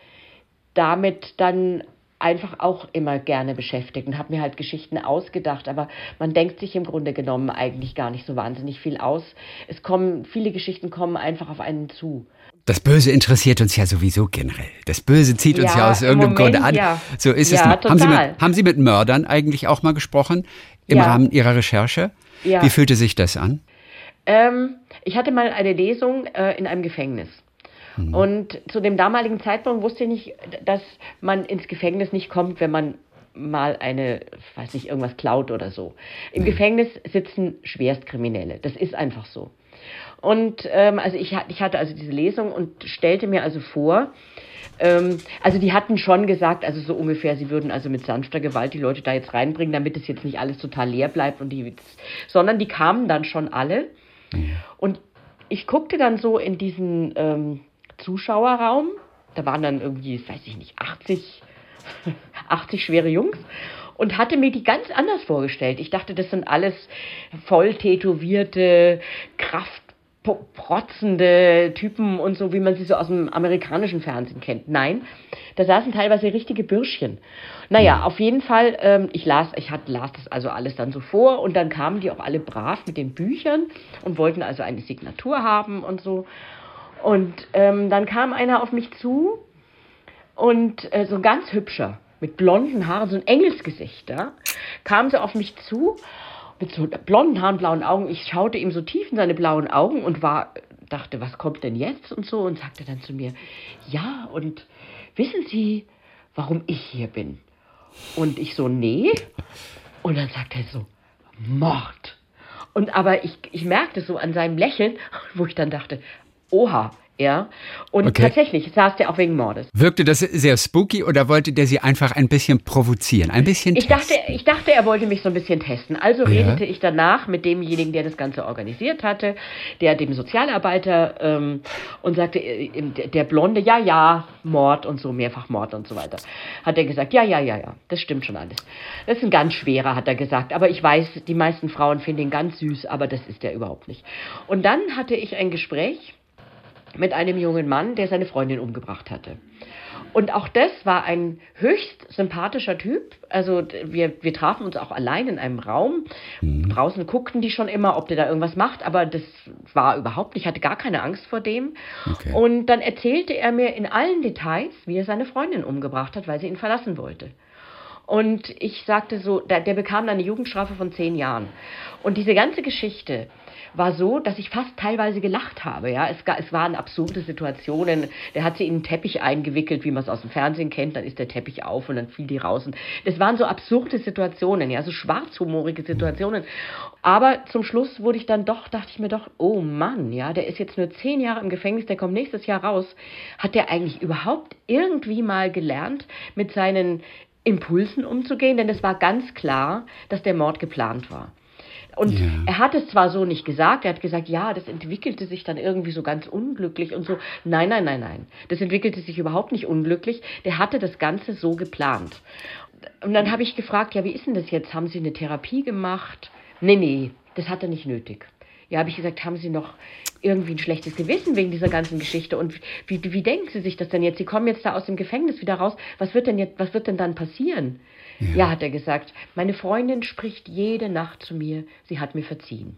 damit dann einfach auch immer gerne beschäftigt und habe mir halt Geschichten ausgedacht, aber man denkt sich im Grunde genommen eigentlich gar nicht so wahnsinnig viel aus. Es kommen viele Geschichten kommen einfach auf einen zu. Das Böse interessiert uns ja sowieso generell. Das Böse zieht uns ja, ja aus irgendeinem Moment, Grunde an. Ja. So ist ja, es. Total. Haben Sie, mit, haben Sie mit Mördern eigentlich auch mal gesprochen im Rahmen Ihrer Recherche? Wie fühlte sich das an? Ähm, ich hatte mal eine Lesung äh, in einem Gefängnis. Mhm. Und zu dem damaligen Zeitpunkt wusste ich nicht, dass man ins Gefängnis nicht kommt, wenn man mal eine, weiß nicht, irgendwas klaut oder so. Im mhm. Gefängnis sitzen Schwerstkriminelle. Das ist einfach so. Und ähm, also ich, ich hatte also diese Lesung und stellte mir also vor, ähm, also die hatten schon gesagt, also so ungefähr, sie würden also mit sanfter Gewalt die Leute da jetzt reinbringen, damit es jetzt nicht alles total leer bleibt und die, sondern die kamen dann schon alle. Und ich guckte dann so in diesen ähm, Zuschauerraum, da waren dann irgendwie, weiß ich nicht, 80, 80 [laughs] schwere Jungs und hatte mir die ganz anders vorgestellt. Ich dachte, das sind alles voll tätowierte, Kraft protzende Typen und so, wie man sie so aus dem amerikanischen Fernsehen kennt. Nein, da saßen teilweise richtige Bürschchen. Naja, auf jeden Fall, ähm, ich las, ich hat, las das also alles dann so vor und dann kamen die auch alle brav mit den Büchern und wollten also eine Signatur haben und so. Und ähm, dann kam einer auf mich zu und äh, so ein ganz hübscher, mit blonden Haaren, so ein Engelsgesicht, ja, kam so auf mich zu mit so blonden Haaren, blauen Augen. Ich schaute ihm so tief in seine blauen Augen und war, dachte, was kommt denn jetzt und so und sagte dann zu mir, ja, und wissen Sie, warum ich hier bin? Und ich so, nee. Und dann sagt er so, Mord. Und aber ich, ich merkte so an seinem Lächeln, [laughs] wo ich dann dachte, oha, ja. Und okay. tatsächlich saß der auch wegen Mordes. Wirkte das sehr spooky oder wollte der sie einfach ein bisschen provozieren? Ein bisschen ich testen? Dachte, ich dachte, er wollte mich so ein bisschen testen. Also ja. redete ich danach mit demjenigen, der das Ganze organisiert hatte, der dem Sozialarbeiter ähm, und sagte, äh, der Blonde, ja, ja, Mord und so, mehrfach Mord und so weiter. Hat er gesagt, ja, ja, ja, ja, das stimmt schon alles. Das ist ein ganz schwerer, hat er gesagt. Aber ich weiß, die meisten Frauen finden ihn ganz süß, aber das ist er überhaupt nicht. Und dann hatte ich ein Gespräch mit einem jungen Mann, der seine Freundin umgebracht hatte. Und auch das war ein höchst sympathischer Typ. Also wir, wir trafen uns auch allein in einem Raum. Mhm. Draußen guckten die schon immer, ob der da irgendwas macht, aber das war überhaupt nicht, ich hatte gar keine Angst vor dem. Okay. Und dann erzählte er mir in allen Details, wie er seine Freundin umgebracht hat, weil sie ihn verlassen wollte. Und ich sagte so, der, der bekam dann eine Jugendstrafe von zehn Jahren. Und diese ganze Geschichte, war so, dass ich fast teilweise gelacht habe. Ja, es, es waren absurde Situationen. Der hat sie in einen Teppich eingewickelt, wie man es aus dem Fernsehen kennt. Dann ist der Teppich auf und dann fiel die raus. Und das waren so absurde Situationen, ja, so schwarzhumorige Situationen. Aber zum Schluss wurde ich dann doch, dachte ich mir doch, oh Mann, ja, der ist jetzt nur zehn Jahre im Gefängnis, der kommt nächstes Jahr raus. Hat der eigentlich überhaupt irgendwie mal gelernt, mit seinen Impulsen umzugehen? Denn es war ganz klar, dass der Mord geplant war. Und ja. er hat es zwar so nicht gesagt, er hat gesagt, ja, das entwickelte sich dann irgendwie so ganz unglücklich und so. Nein, nein, nein, nein. Das entwickelte sich überhaupt nicht unglücklich. Der hatte das Ganze so geplant. Und dann habe ich gefragt, ja, wie ist denn das jetzt? Haben Sie eine Therapie gemacht? Nee, nee, das hat er nicht nötig. Ja, habe ich gesagt, haben Sie noch irgendwie ein schlechtes Gewissen wegen dieser ganzen Geschichte? Und wie, wie, wie denken Sie sich das denn jetzt? Sie kommen jetzt da aus dem Gefängnis wieder raus. Was wird denn jetzt, was wird denn dann passieren? Ja. ja, hat er gesagt. Meine Freundin spricht jede Nacht zu mir. Sie hat mir verziehen.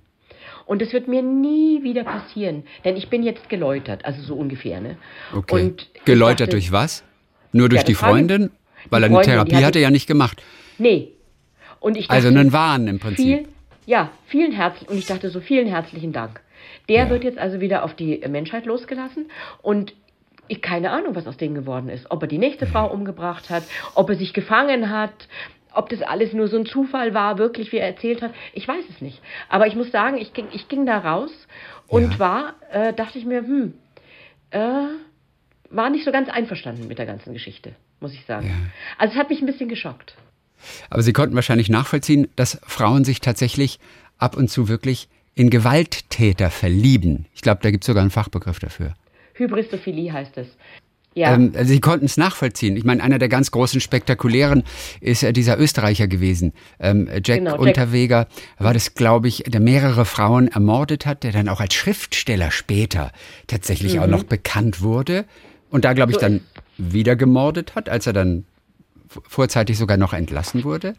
Und es wird mir nie wieder passieren, denn ich bin jetzt geläutert, also so ungefähr. Ne? Okay. Und geläutert dachte, durch was? Nur durch ja, die Freundin? Weil er eine Therapie hatte, hat er ja nicht gemacht. Nee. Und ich also dachte, also einen Wahn im Prinzip. Viel, ja, vielen herzlichen, und ich dachte so, vielen herzlichen Dank. Der ja. wird jetzt also wieder auf die Menschheit losgelassen und ich keine Ahnung, was aus dem geworden ist. Ob er die nächste Frau umgebracht hat, ob er sich gefangen hat, ob das alles nur so ein Zufall war, wirklich, wie er erzählt hat. Ich weiß es nicht. Aber ich muss sagen, ich ging, ich ging da raus und ja. war, äh, dachte ich mir, hm, äh, war nicht so ganz einverstanden mit der ganzen Geschichte, muss ich sagen. Ja. Also es hat mich ein bisschen geschockt. Aber Sie konnten wahrscheinlich nachvollziehen, dass Frauen sich tatsächlich ab und zu wirklich in Gewalttäter verlieben. Ich glaube, da gibt es sogar einen Fachbegriff dafür. Hybristophilie heißt es. Ja. Ähm, also Sie konnten es nachvollziehen. Ich meine, einer der ganz großen spektakulären ist äh, dieser Österreicher gewesen, ähm, Jack genau, Unterweger. War das, glaube ich, der mehrere Frauen ermordet hat, der dann auch als Schriftsteller später tatsächlich mhm. auch noch bekannt wurde und da, glaube ich, so dann wieder gemordet hat, als er dann vorzeitig sogar noch entlassen wurde.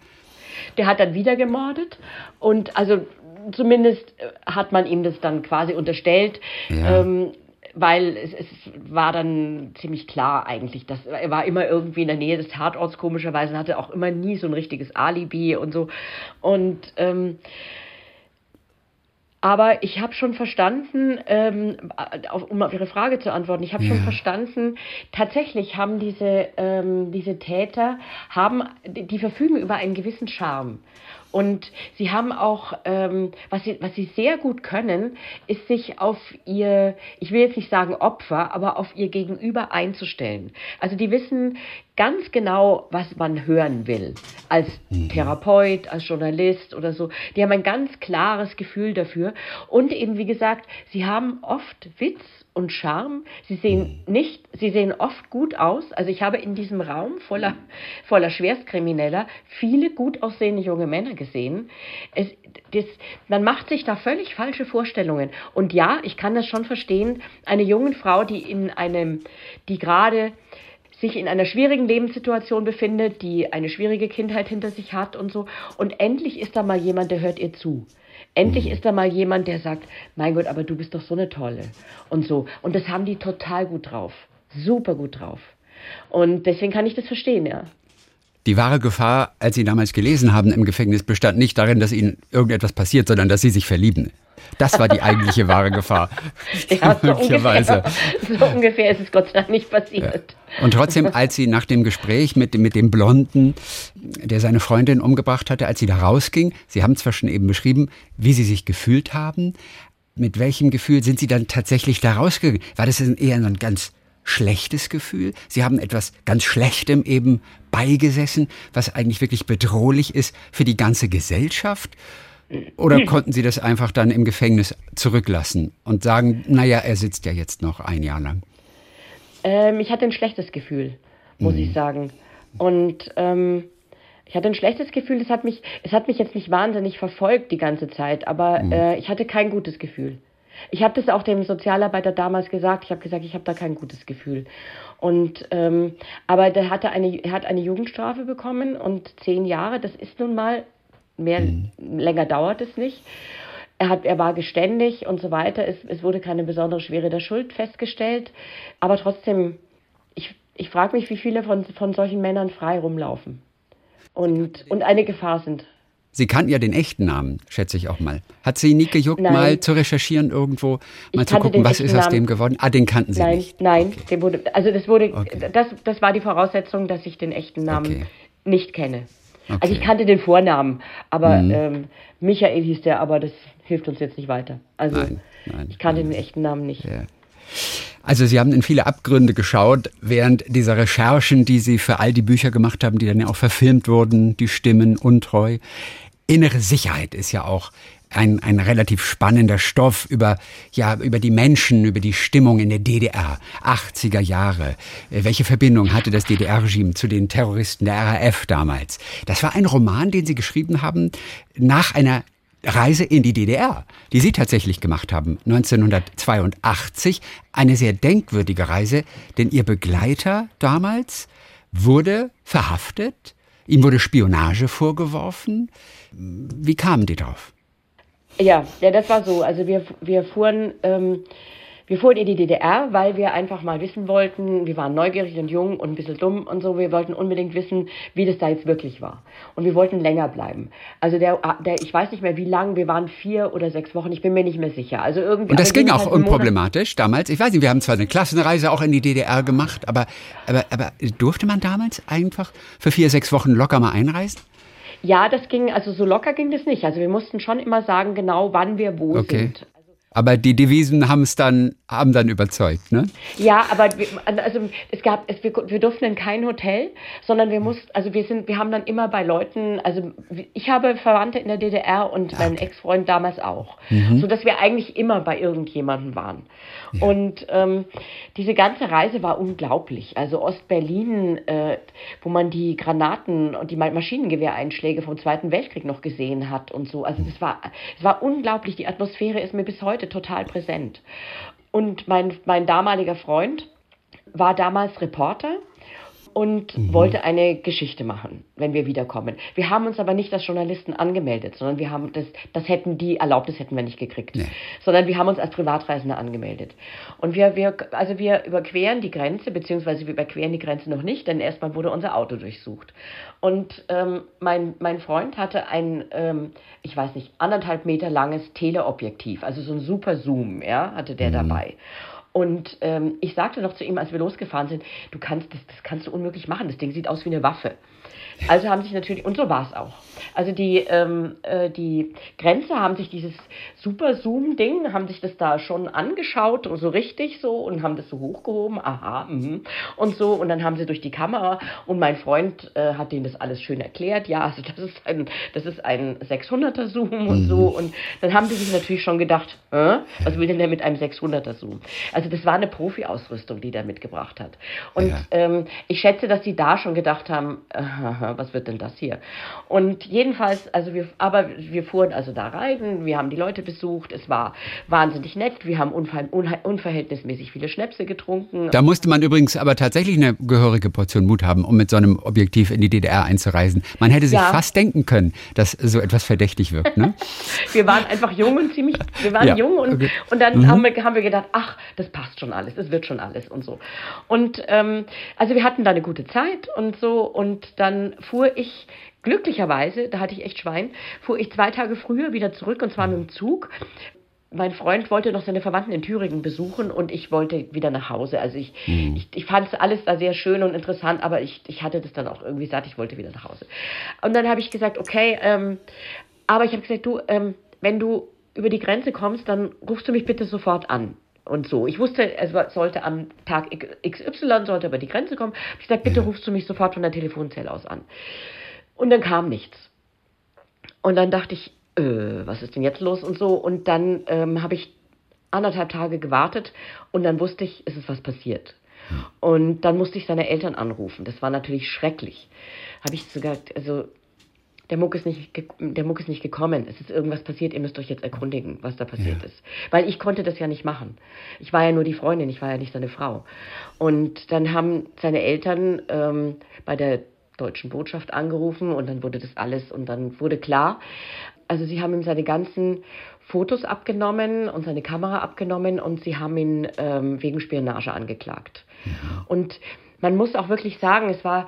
Der hat dann wieder gemordet und also zumindest äh, hat man ihm das dann quasi unterstellt. Ja. Ähm, weil es, es war dann ziemlich klar eigentlich, dass er war immer irgendwie in der Nähe des Tatorts komischerweise, hatte auch immer nie so ein richtiges Alibi und so und ähm, aber ich habe schon verstanden, ähm, auf, um auf Ihre Frage zu antworten, ich habe ja. schon verstanden, tatsächlich haben diese, ähm, diese Täter, haben, die, die verfügen über einen gewissen Charme. Und sie haben auch, ähm, was, sie, was sie sehr gut können, ist sich auf ihr, ich will jetzt nicht sagen Opfer, aber auf ihr Gegenüber einzustellen. Also die wissen ganz genau, was man hören will. Als mhm. Therapeut, als Journalist oder so. Die haben ein ganz klares Gefühl dafür. Und eben, wie gesagt, sie haben oft Witz und Charme. Sie sehen mhm. nicht, sie sehen oft gut aus. Also ich habe in diesem Raum voller, voller Schwerstkrimineller viele gut aussehende junge Männer gesehen. Es, das, man macht sich da völlig falsche Vorstellungen. Und ja, ich kann das schon verstehen. Eine junge Frau, die in einem, die gerade sich in einer schwierigen Lebenssituation befindet, die eine schwierige Kindheit hinter sich hat und so. Und endlich ist da mal jemand, der hört ihr zu. Endlich ist da mal jemand, der sagt, mein Gott, aber du bist doch so eine tolle und so. Und das haben die total gut drauf. Super gut drauf. Und deswegen kann ich das verstehen, ja. Die wahre Gefahr, als Sie damals gelesen haben im Gefängnis, bestand nicht darin, dass Ihnen irgendetwas passiert, sondern dass Sie sich verlieben. Das war die eigentliche wahre Gefahr. [laughs] Ja, so ungefähr, so ungefähr ist es Gott sei Dank nicht passiert. Ja. Und trotzdem, als Sie nach dem Gespräch mit, mit dem Blonden, der seine Freundin umgebracht hatte, als Sie da rausging, Sie haben zwar schon eben beschrieben, wie Sie sich gefühlt haben, mit welchem Gefühl sind Sie dann tatsächlich da rausgegangen? War das eher ein ganz schlechtes Gefühl? Sie haben etwas ganz Schlechtem eben beigesessen, was eigentlich wirklich bedrohlich ist für die ganze Gesellschaft? Oder konnten Sie das einfach dann im Gefängnis zurücklassen und sagen, naja, er sitzt ja jetzt noch ein Jahr lang? Ähm, ich hatte ein schlechtes Gefühl, muss mhm. ich sagen. Und ähm, ich hatte ein schlechtes Gefühl, es hat mich, es hat mich jetzt nicht wahnsinnig verfolgt die ganze Zeit, aber mhm. äh, ich hatte kein gutes Gefühl. Ich habe das auch dem Sozialarbeiter damals gesagt. Ich habe gesagt, ich habe da kein gutes Gefühl. Und ähm, aber der hatte eine, er hat eine Jugendstrafe bekommen und zehn Jahre. Das ist nun mal mehr mhm. länger dauert es nicht. Er, hat, er war geständig und so weiter. Es, es wurde keine besondere Schwere der Schuld festgestellt. Aber trotzdem, ich, ich frage mich, wie viele von, von solchen Männern frei rumlaufen und, und eine Gefahr sind. Sie kannten ja den echten Namen, schätze ich auch mal. Hat Sie nie gejuckt, nein. mal zu recherchieren irgendwo, mal zu gucken, was ist aus Namen. dem geworden? Ah, den kannten Sie nein, nicht. Nein, okay. wurde, also das wurde, okay. das, das war die Voraussetzung, dass ich den echten Namen okay. nicht kenne. Okay. Also ich kannte den Vornamen, aber mhm. ähm, Michael hieß der, aber das hilft uns jetzt nicht weiter. Also nein, nein, ich kannte nein. den echten Namen nicht. Ja. Also Sie haben in viele Abgründe geschaut während dieser Recherchen, die Sie für all die Bücher gemacht haben, die dann ja auch verfilmt wurden, die Stimmen untreu. Innere Sicherheit ist ja auch ein, ein relativ spannender Stoff über, ja, über die Menschen, über die Stimmung in der DDR, 80er Jahre. Äh, welche Verbindung hatte das DDR-Regime zu den Terroristen der RAF damals? Das war ein Roman, den Sie geschrieben haben nach einer Reise in die DDR, die Sie tatsächlich gemacht haben, 1982. Eine sehr denkwürdige Reise, denn Ihr Begleiter damals wurde verhaftet, ihm wurde Spionage vorgeworfen. Wie kamen die drauf? Ja, ja, das war so. Also wir, wir fuhren, ähm, wir fuhren in die DDR, weil wir einfach mal wissen wollten, wir waren neugierig und jung und ein bisschen dumm und so, wir wollten unbedingt wissen, wie das da jetzt wirklich war. Und wir wollten länger bleiben. Also der, der ich weiß nicht mehr wie lang, wir waren vier oder sechs Wochen, ich bin mir nicht mehr sicher. Also irgendwie. Und das ging auch halt unproblematisch damals. Ich weiß nicht, wir haben zwar eine Klassenreise auch in die DDR gemacht, aber, aber, aber durfte man damals einfach für vier, sechs Wochen locker mal einreisen? Ja, das ging, also so locker ging das nicht. Also wir mussten schon immer sagen, genau wann wir wo okay. sind. Aber die Devisen haben es dann, haben dann überzeugt, ne? Ja, aber wir, also es gab, es, wir, wir durften in kein Hotel, sondern wir mussten, also wir sind, wir haben dann immer bei Leuten, also ich habe Verwandte in der DDR und mein Ex-Freund damals auch, mhm. so dass wir eigentlich immer bei irgendjemandem waren. Und ähm, diese ganze Reise war unglaublich. Also Ostberlin, äh, wo man die Granaten und die Maschinengewehreinschläge vom Zweiten Weltkrieg noch gesehen hat und so. Also das war, es war unglaublich. Die Atmosphäre ist mir bis heute total präsent. Und mein, mein damaliger Freund war damals Reporter und mhm. wollte eine Geschichte machen, wenn wir wiederkommen. Wir haben uns aber nicht als Journalisten angemeldet, sondern wir haben das, das hätten die Erlaubnis hätten wir nicht gekriegt, nee. sondern wir haben uns als Privatreisende angemeldet. Und wir, wir, also wir überqueren die Grenze, beziehungsweise wir überqueren die Grenze noch nicht, denn erstmal wurde unser Auto durchsucht. Und ähm, mein, mein Freund hatte ein, ähm, ich weiß nicht, anderthalb Meter langes Teleobjektiv, also so ein super Zoom, ja, hatte der mhm. dabei. Und ähm, ich sagte noch zu ihm, als wir losgefahren sind, du kannst das, das kannst du unmöglich machen. Das Ding sieht aus wie eine Waffe. Also haben sich natürlich, und so war es auch. Also die, ähm, äh, die Grenze haben sich dieses Super Zoom-Ding, haben sich das da schon angeschaut, so richtig so, und haben das so hochgehoben, aha, mh, und so. Und dann haben sie durch die Kamera, und mein Freund äh, hat denen das alles schön erklärt, ja, also das ist ein, das ist ein 600er Zoom und mhm. so. Und dann haben sie sich natürlich schon gedacht, äh, was will denn der mit einem 600er Zoom? Also das war eine Profi-Ausrüstung, die der mitgebracht hat. Und ja. ähm, ich schätze, dass sie da schon gedacht haben, aha, [laughs] was wird denn das hier? Und jedenfalls, also wir, aber wir fuhren also da rein, wir haben die Leute besucht, es war wahnsinnig nett, wir haben unver, unver, unverhältnismäßig viele Schnäpse getrunken. Da musste man übrigens aber tatsächlich eine gehörige Portion Mut haben, um mit so einem Objektiv in die DDR einzureisen. Man hätte sich ja. fast denken können, dass so etwas verdächtig wirkt. Ne? [laughs] wir waren einfach jung und ziemlich, wir waren ja. jung und, okay. und dann mhm. haben, wir, haben wir gedacht, ach, das passt schon alles, das wird schon alles und so. Und ähm, also wir hatten da eine gute Zeit und so und dann fuhr ich glücklicherweise, da hatte ich echt Schwein, fuhr ich zwei Tage früher wieder zurück und zwar mit dem Zug. mein Freund wollte noch seine Verwandten in Thüringen besuchen und ich wollte wieder nach Hause. Also ich, mhm. ich, ich fand es alles da sehr schön und interessant, aber ich, ich hatte das dann auch irgendwie satt, ich wollte wieder nach Hause. Und dann habe ich gesagt, okay, ähm, aber ich habe gesagt, du, ähm, wenn du über die Grenze kommst, dann rufst du mich bitte sofort an. Und so. Ich wusste, es sollte am Tag XY, sollte über die Grenze kommen. Ich gesagt, bitte rufst du mich sofort von der Telefonzelle aus an. Und dann kam nichts. Und dann dachte ich, äh, was ist denn jetzt los und so. Und dann ähm, habe ich anderthalb Tage gewartet und dann wusste ich, es ist was passiert. Und dann musste ich seine Eltern anrufen. Das war natürlich schrecklich. Habe ich sogar, also der Muck, ist nicht, der Muck ist nicht gekommen. Es ist irgendwas passiert. Ihr müsst euch jetzt erkundigen, was da passiert ja. ist. Weil ich konnte das ja nicht machen. Ich war ja nur die Freundin, ich war ja nicht seine Frau. Und dann haben seine Eltern ähm, bei der deutschen Botschaft angerufen und dann wurde das alles und dann wurde klar, also sie haben ihm seine ganzen Fotos abgenommen und seine Kamera abgenommen und sie haben ihn ähm, wegen Spionage angeklagt. Ja. Und man muss auch wirklich sagen, es war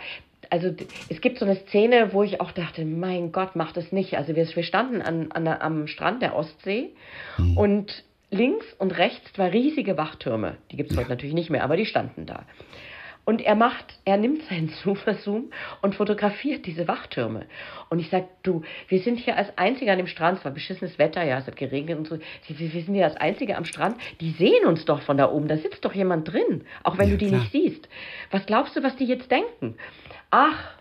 also es gibt so eine Szene, wo ich auch dachte, mein Gott, mach das nicht. Also wir, wir standen an, an der, am Strand der Ostsee mhm. und links und rechts zwei riesige Wachtürme. Die gibt es ja. heute natürlich nicht mehr, aber die standen da. Und er macht, er nimmt seinen [laughs] Superzoom und fotografiert diese Wachtürme. Und ich sage, du, wir sind hier als Einzige an dem Strand, es war beschissenes Wetter, ja, es hat geregnet und so. Wir sind hier als Einzige am Strand, die sehen uns doch von da oben, da sitzt doch jemand drin, auch wenn ja, du die klar. nicht siehst. Was glaubst du, was die jetzt denken? Ach,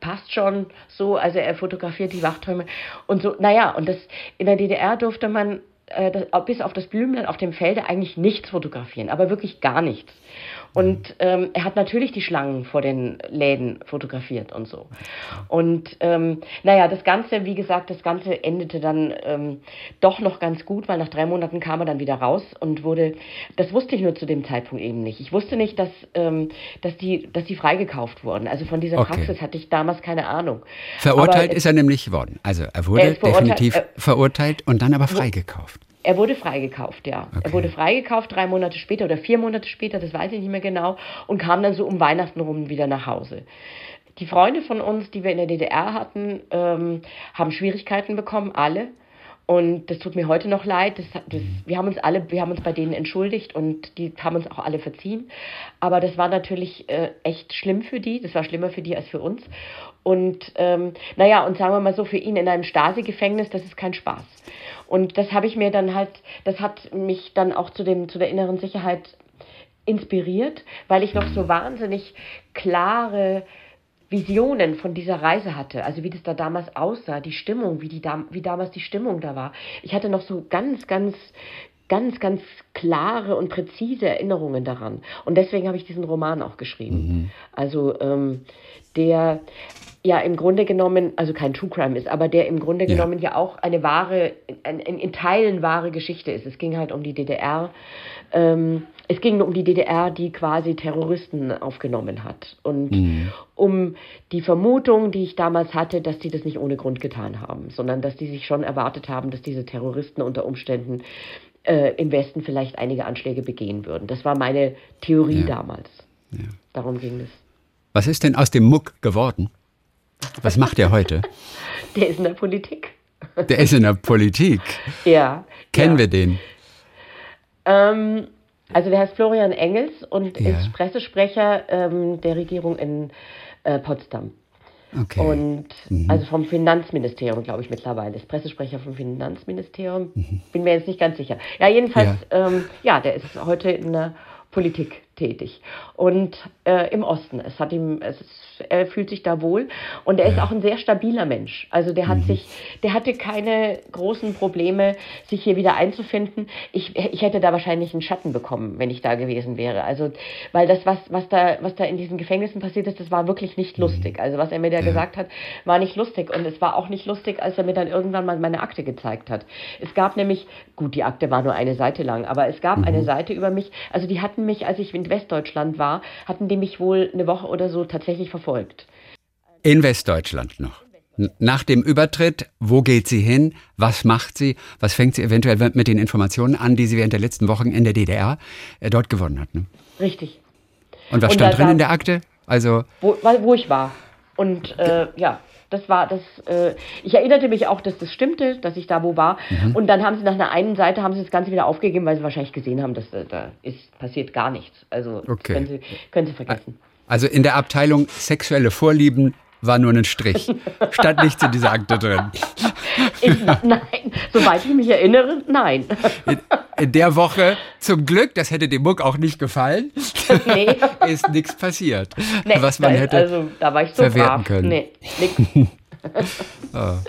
passt schon so, also er fotografiert die Wachtürme und so, naja, und das in der DDR durfte man äh, das, bis auf das Blümlein auf dem Felde eigentlich nichts fotografieren, aber wirklich gar nichts. Und ähm, er hat natürlich die Schlangen vor den Läden fotografiert und so. Und ähm, naja, das Ganze, wie gesagt, das Ganze endete dann ähm, doch noch ganz gut, weil nach drei Monaten kam er dann wieder raus und wurde, das wusste ich nur zu dem Zeitpunkt eben nicht. Ich wusste nicht, dass, ähm, dass, die, dass die freigekauft wurden. Also von dieser okay. Praxis hatte ich damals keine Ahnung. Verurteilt aber, ist er nämlich worden. Also er wurde er definitiv äh, verurteilt und dann aber freigekauft. Er wurde freigekauft, ja. Okay. Er wurde freigekauft drei Monate später oder vier Monate später, das weiß ich nicht mehr genau, und kam dann so um Weihnachten rum wieder nach Hause. Die Freunde von uns, die wir in der DDR hatten, ähm, haben Schwierigkeiten bekommen, alle. Und das tut mir heute noch leid. Das, das, wir haben uns alle, wir haben uns bei denen entschuldigt und die haben uns auch alle verziehen. Aber das war natürlich äh, echt schlimm für die. Das war schlimmer für die als für uns. Und ähm, naja, und sagen wir mal so, für ihn in einem Stasi-Gefängnis, das ist kein Spaß. Und das habe ich mir dann halt, das hat mich dann auch zu, dem, zu der inneren Sicherheit inspiriert, weil ich noch so wahnsinnig klare Visionen von dieser Reise hatte, also wie das da damals aussah, die Stimmung, wie, die da, wie damals die Stimmung da war. Ich hatte noch so ganz, ganz, ganz, ganz klare und präzise Erinnerungen daran. Und deswegen habe ich diesen Roman auch geschrieben. Mhm. Also ähm, der ja im Grunde genommen, also kein True Crime ist, aber der im Grunde ja. genommen ja auch eine wahre, ein, in, in Teilen wahre Geschichte ist. Es ging halt um die DDR. Ähm, es ging um die DDR, die quasi Terroristen aufgenommen hat. Und mhm. um die Vermutung, die ich damals hatte, dass die das nicht ohne Grund getan haben, sondern dass die sich schon erwartet haben, dass diese Terroristen unter Umständen äh, im Westen vielleicht einige Anschläge begehen würden. Das war meine Theorie ja. damals. Ja. Darum ging es. Was ist denn aus dem Muck geworden? Was macht er heute? Der ist in der Politik. Der ist in der Politik. Ja. Kennen ja. wir den? Ähm, also der heißt Florian Engels und ja. ist Pressesprecher ähm, der Regierung in äh, Potsdam. Okay. Und mhm. also vom Finanzministerium, glaube ich, mittlerweile. Ist Pressesprecher vom Finanzministerium. Mhm. Bin mir jetzt nicht ganz sicher. Ja, jedenfalls, ja, ähm, ja der ist heute in der Politik tätig und äh, im Osten. Es hat ihm, es ist, er fühlt sich da wohl und er ist auch ein sehr stabiler Mensch. Also der hat mhm. sich, der hatte keine großen Probleme, sich hier wieder einzufinden. Ich, ich hätte da wahrscheinlich einen Schatten bekommen, wenn ich da gewesen wäre. Also weil das was was da was da in diesen Gefängnissen passiert ist, das war wirklich nicht mhm. lustig. Also was er mir da ja. gesagt hat, war nicht lustig und es war auch nicht lustig, als er mir dann irgendwann mal meine Akte gezeigt hat. Es gab nämlich, gut, die Akte war nur eine Seite lang, aber es gab mhm. eine Seite über mich. Also die hatten mich, als ich in Westdeutschland war, hatten die mich wohl eine Woche oder so tatsächlich verfolgt. In Westdeutschland noch. Nach dem Übertritt, wo geht sie hin? Was macht sie? Was fängt sie eventuell mit den Informationen an, die sie während der letzten Wochen in der DDR äh, dort gewonnen hat? Ne? Richtig. Und was Und stand drin in der Akte? Also wo, wo ich war. Und äh, ja, das war das. Äh, ich erinnerte mich auch, dass das stimmte, dass ich da wo war. Mhm. Und dann haben sie nach einer einen Seite haben sie das Ganze wieder aufgegeben, weil sie wahrscheinlich gesehen haben, dass äh, da ist passiert gar nichts. Also okay. können, sie, können sie vergessen. Also in der Abteilung sexuelle Vorlieben war nur ein Strich. Stand nichts in dieser Akte drin. Ich, nein, soweit ich mich erinnere, nein. In, in, der Woche, zum Glück, das hätte dem Muck auch nicht gefallen, nee. [laughs] ist nichts passiert, nee, was man hätte also, da war ich so verwerten brav. können. Nee, nix. oh. [laughs]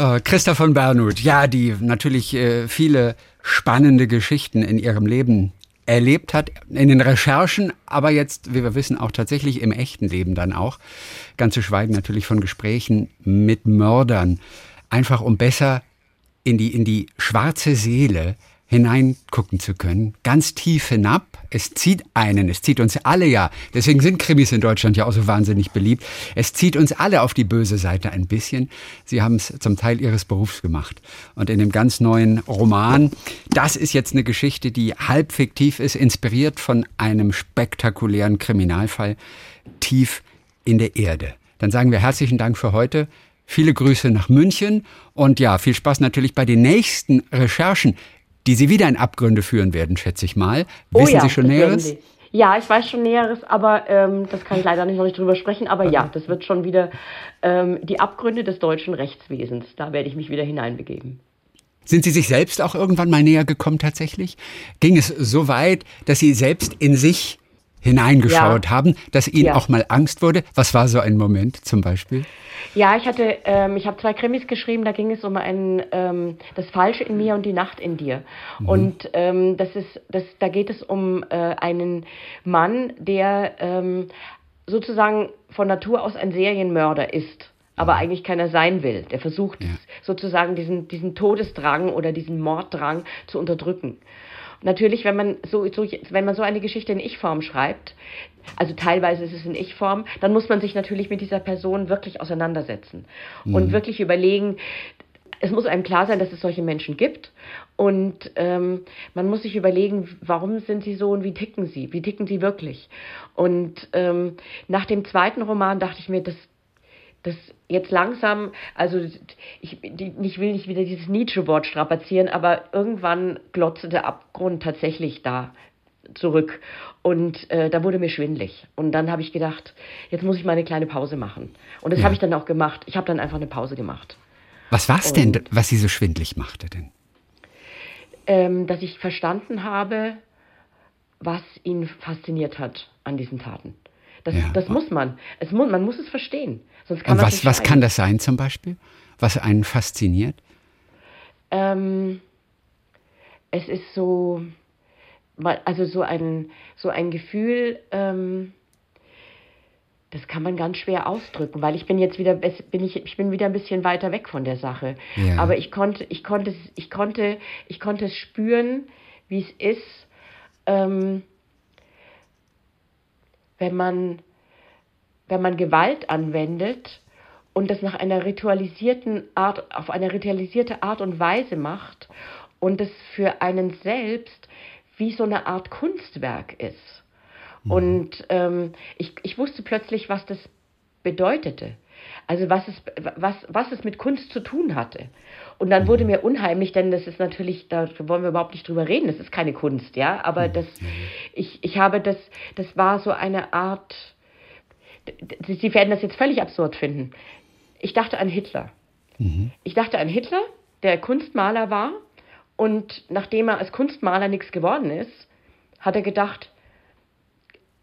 Oh, Christa von Bernhut, ja, die natürlich äh, viele spannende Geschichten in ihrem Leben erlebt hat in den Recherchen, aber jetzt, wie wir wissen, auch tatsächlich im echten Leben dann auch. Ganz zu schweigen natürlich von Gesprächen mit Mördern. Einfach um besser in die, in die schwarze Seele hineingucken zu können, ganz tief hinab. Es zieht einen, es zieht uns alle ja. Deswegen sind Krimis in Deutschland ja auch so wahnsinnig beliebt. Es zieht uns alle auf die böse Seite ein bisschen. Sie haben es zum Teil ihres Berufs gemacht. Und in dem ganz neuen Roman, das ist jetzt eine Geschichte, die halb fiktiv ist, inspiriert von einem spektakulären Kriminalfall tief in der Erde. Dann sagen wir herzlichen Dank für heute. Viele Grüße nach München und ja, viel Spaß natürlich bei den nächsten Recherchen die Sie wieder in Abgründe führen werden, schätze ich mal. Oh Wissen ja, Sie schon Näheres? Ja, ich weiß schon Näheres, aber ähm, das kann ich leider nicht noch nicht drüber sprechen. Aber ja, das wird schon wieder ähm, die Abgründe des deutschen Rechtswesens. Da werde ich mich wieder hineinbegeben. Sind Sie sich selbst auch irgendwann mal näher gekommen tatsächlich? Ging es so weit, dass Sie selbst in sich hineingeschaut ja. haben, dass Ihnen ja. auch mal Angst wurde? Was war so ein Moment zum Beispiel? Ja, ich hatte, ähm, ich habe zwei Krimis geschrieben, da ging es um ein, ähm, das Falsche in mir und die Nacht in dir. Mhm. Und ähm, das ist, das, da geht es um äh, einen Mann, der ähm, sozusagen von Natur aus ein Serienmörder ist aber mhm. eigentlich keiner sein will. Der versucht ja. sozusagen diesen, diesen Todesdrang oder diesen Morddrang zu unterdrücken. Natürlich, wenn man so, so, wenn man so eine Geschichte in Ich-Form schreibt, also teilweise ist es in Ich-Form, dann muss man sich natürlich mit dieser Person wirklich auseinandersetzen mhm. und wirklich überlegen, es muss einem klar sein, dass es solche Menschen gibt. Und ähm, man muss sich überlegen, warum sind sie so und wie ticken sie? Wie ticken sie wirklich? Und ähm, nach dem zweiten Roman dachte ich mir, das, das jetzt langsam, also ich, ich will nicht wieder dieses Nietzsche-Wort strapazieren, aber irgendwann glotzte der Abgrund tatsächlich da zurück und äh, da wurde mir schwindlig und dann habe ich gedacht, jetzt muss ich mal eine kleine Pause machen und das ja. habe ich dann auch gemacht. Ich habe dann einfach eine Pause gemacht. Was war es denn, was Sie so schwindlig machte denn? Ähm, dass ich verstanden habe, was ihn fasziniert hat an diesen Taten. Das, ja. das muss man. Es man muss es verstehen. Sonst kann Und was, was kann das sein zum Beispiel? Was einen fasziniert? Ähm, es ist so, also so ein, so ein Gefühl, ähm, das kann man ganz schwer ausdrücken, weil ich bin jetzt wieder, bin ich, ich bin wieder ein bisschen weiter weg von der Sache. Ja. Aber ich konnte, ich konnte, ich konnte, ich konnte es spüren, wie es ist, ähm, wenn man, wenn man Gewalt anwendet und das nach einer ritualisierten Art, auf eine ritualisierte Art und Weise macht und es für einen selbst wie so eine Art Kunstwerk ist. Mhm. Und ähm, ich, ich wusste plötzlich, was das bedeutete. Also was es, was, was es mit Kunst zu tun hatte. Und dann wurde mir unheimlich, denn das ist natürlich, da wollen wir überhaupt nicht drüber reden, das ist keine Kunst, ja, aber das, ich, ich habe das, das war so eine Art, Sie werden das jetzt völlig absurd finden. Ich dachte an Hitler. Mhm. Ich dachte an Hitler, der Kunstmaler war und nachdem er als Kunstmaler nichts geworden ist, hat er gedacht,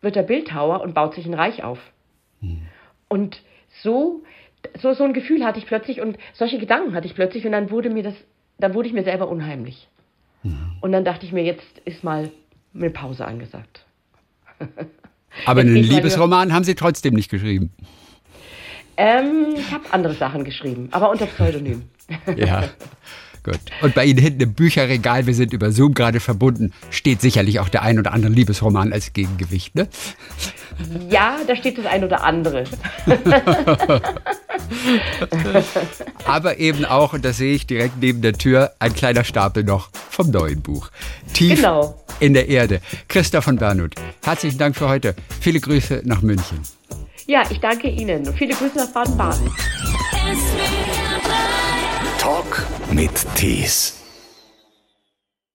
wird er Bildhauer und baut sich ein Reich auf. Mhm. Und so so, so ein Gefühl hatte ich plötzlich und solche Gedanken hatte ich plötzlich und dann wurde mir das, dann wurde ich mir selber unheimlich. Mhm. Und dann dachte ich mir, jetzt ist mal eine Pause angesagt. [laughs] Aber einen Liebesroman haben Sie trotzdem nicht geschrieben. Ähm, ich habe andere Sachen geschrieben, aber unter Pseudonym. ja. [laughs] Gut. Und bei Ihnen hinten im Bücherregal, wir sind über Zoom gerade verbunden, steht sicherlich auch der ein oder andere Liebesroman als Gegengewicht, ne? Ja, da steht das ein oder andere. [laughs] Aber eben auch, und das sehe ich direkt neben der Tür, ein kleiner Stapel noch vom neuen Buch. Tief genau. in der Erde. Christa von Bernhut, herzlichen Dank für heute. Viele Grüße nach München. Ja, ich danke Ihnen. Viele Grüße nach Baden-Baden. Talk mit Tees.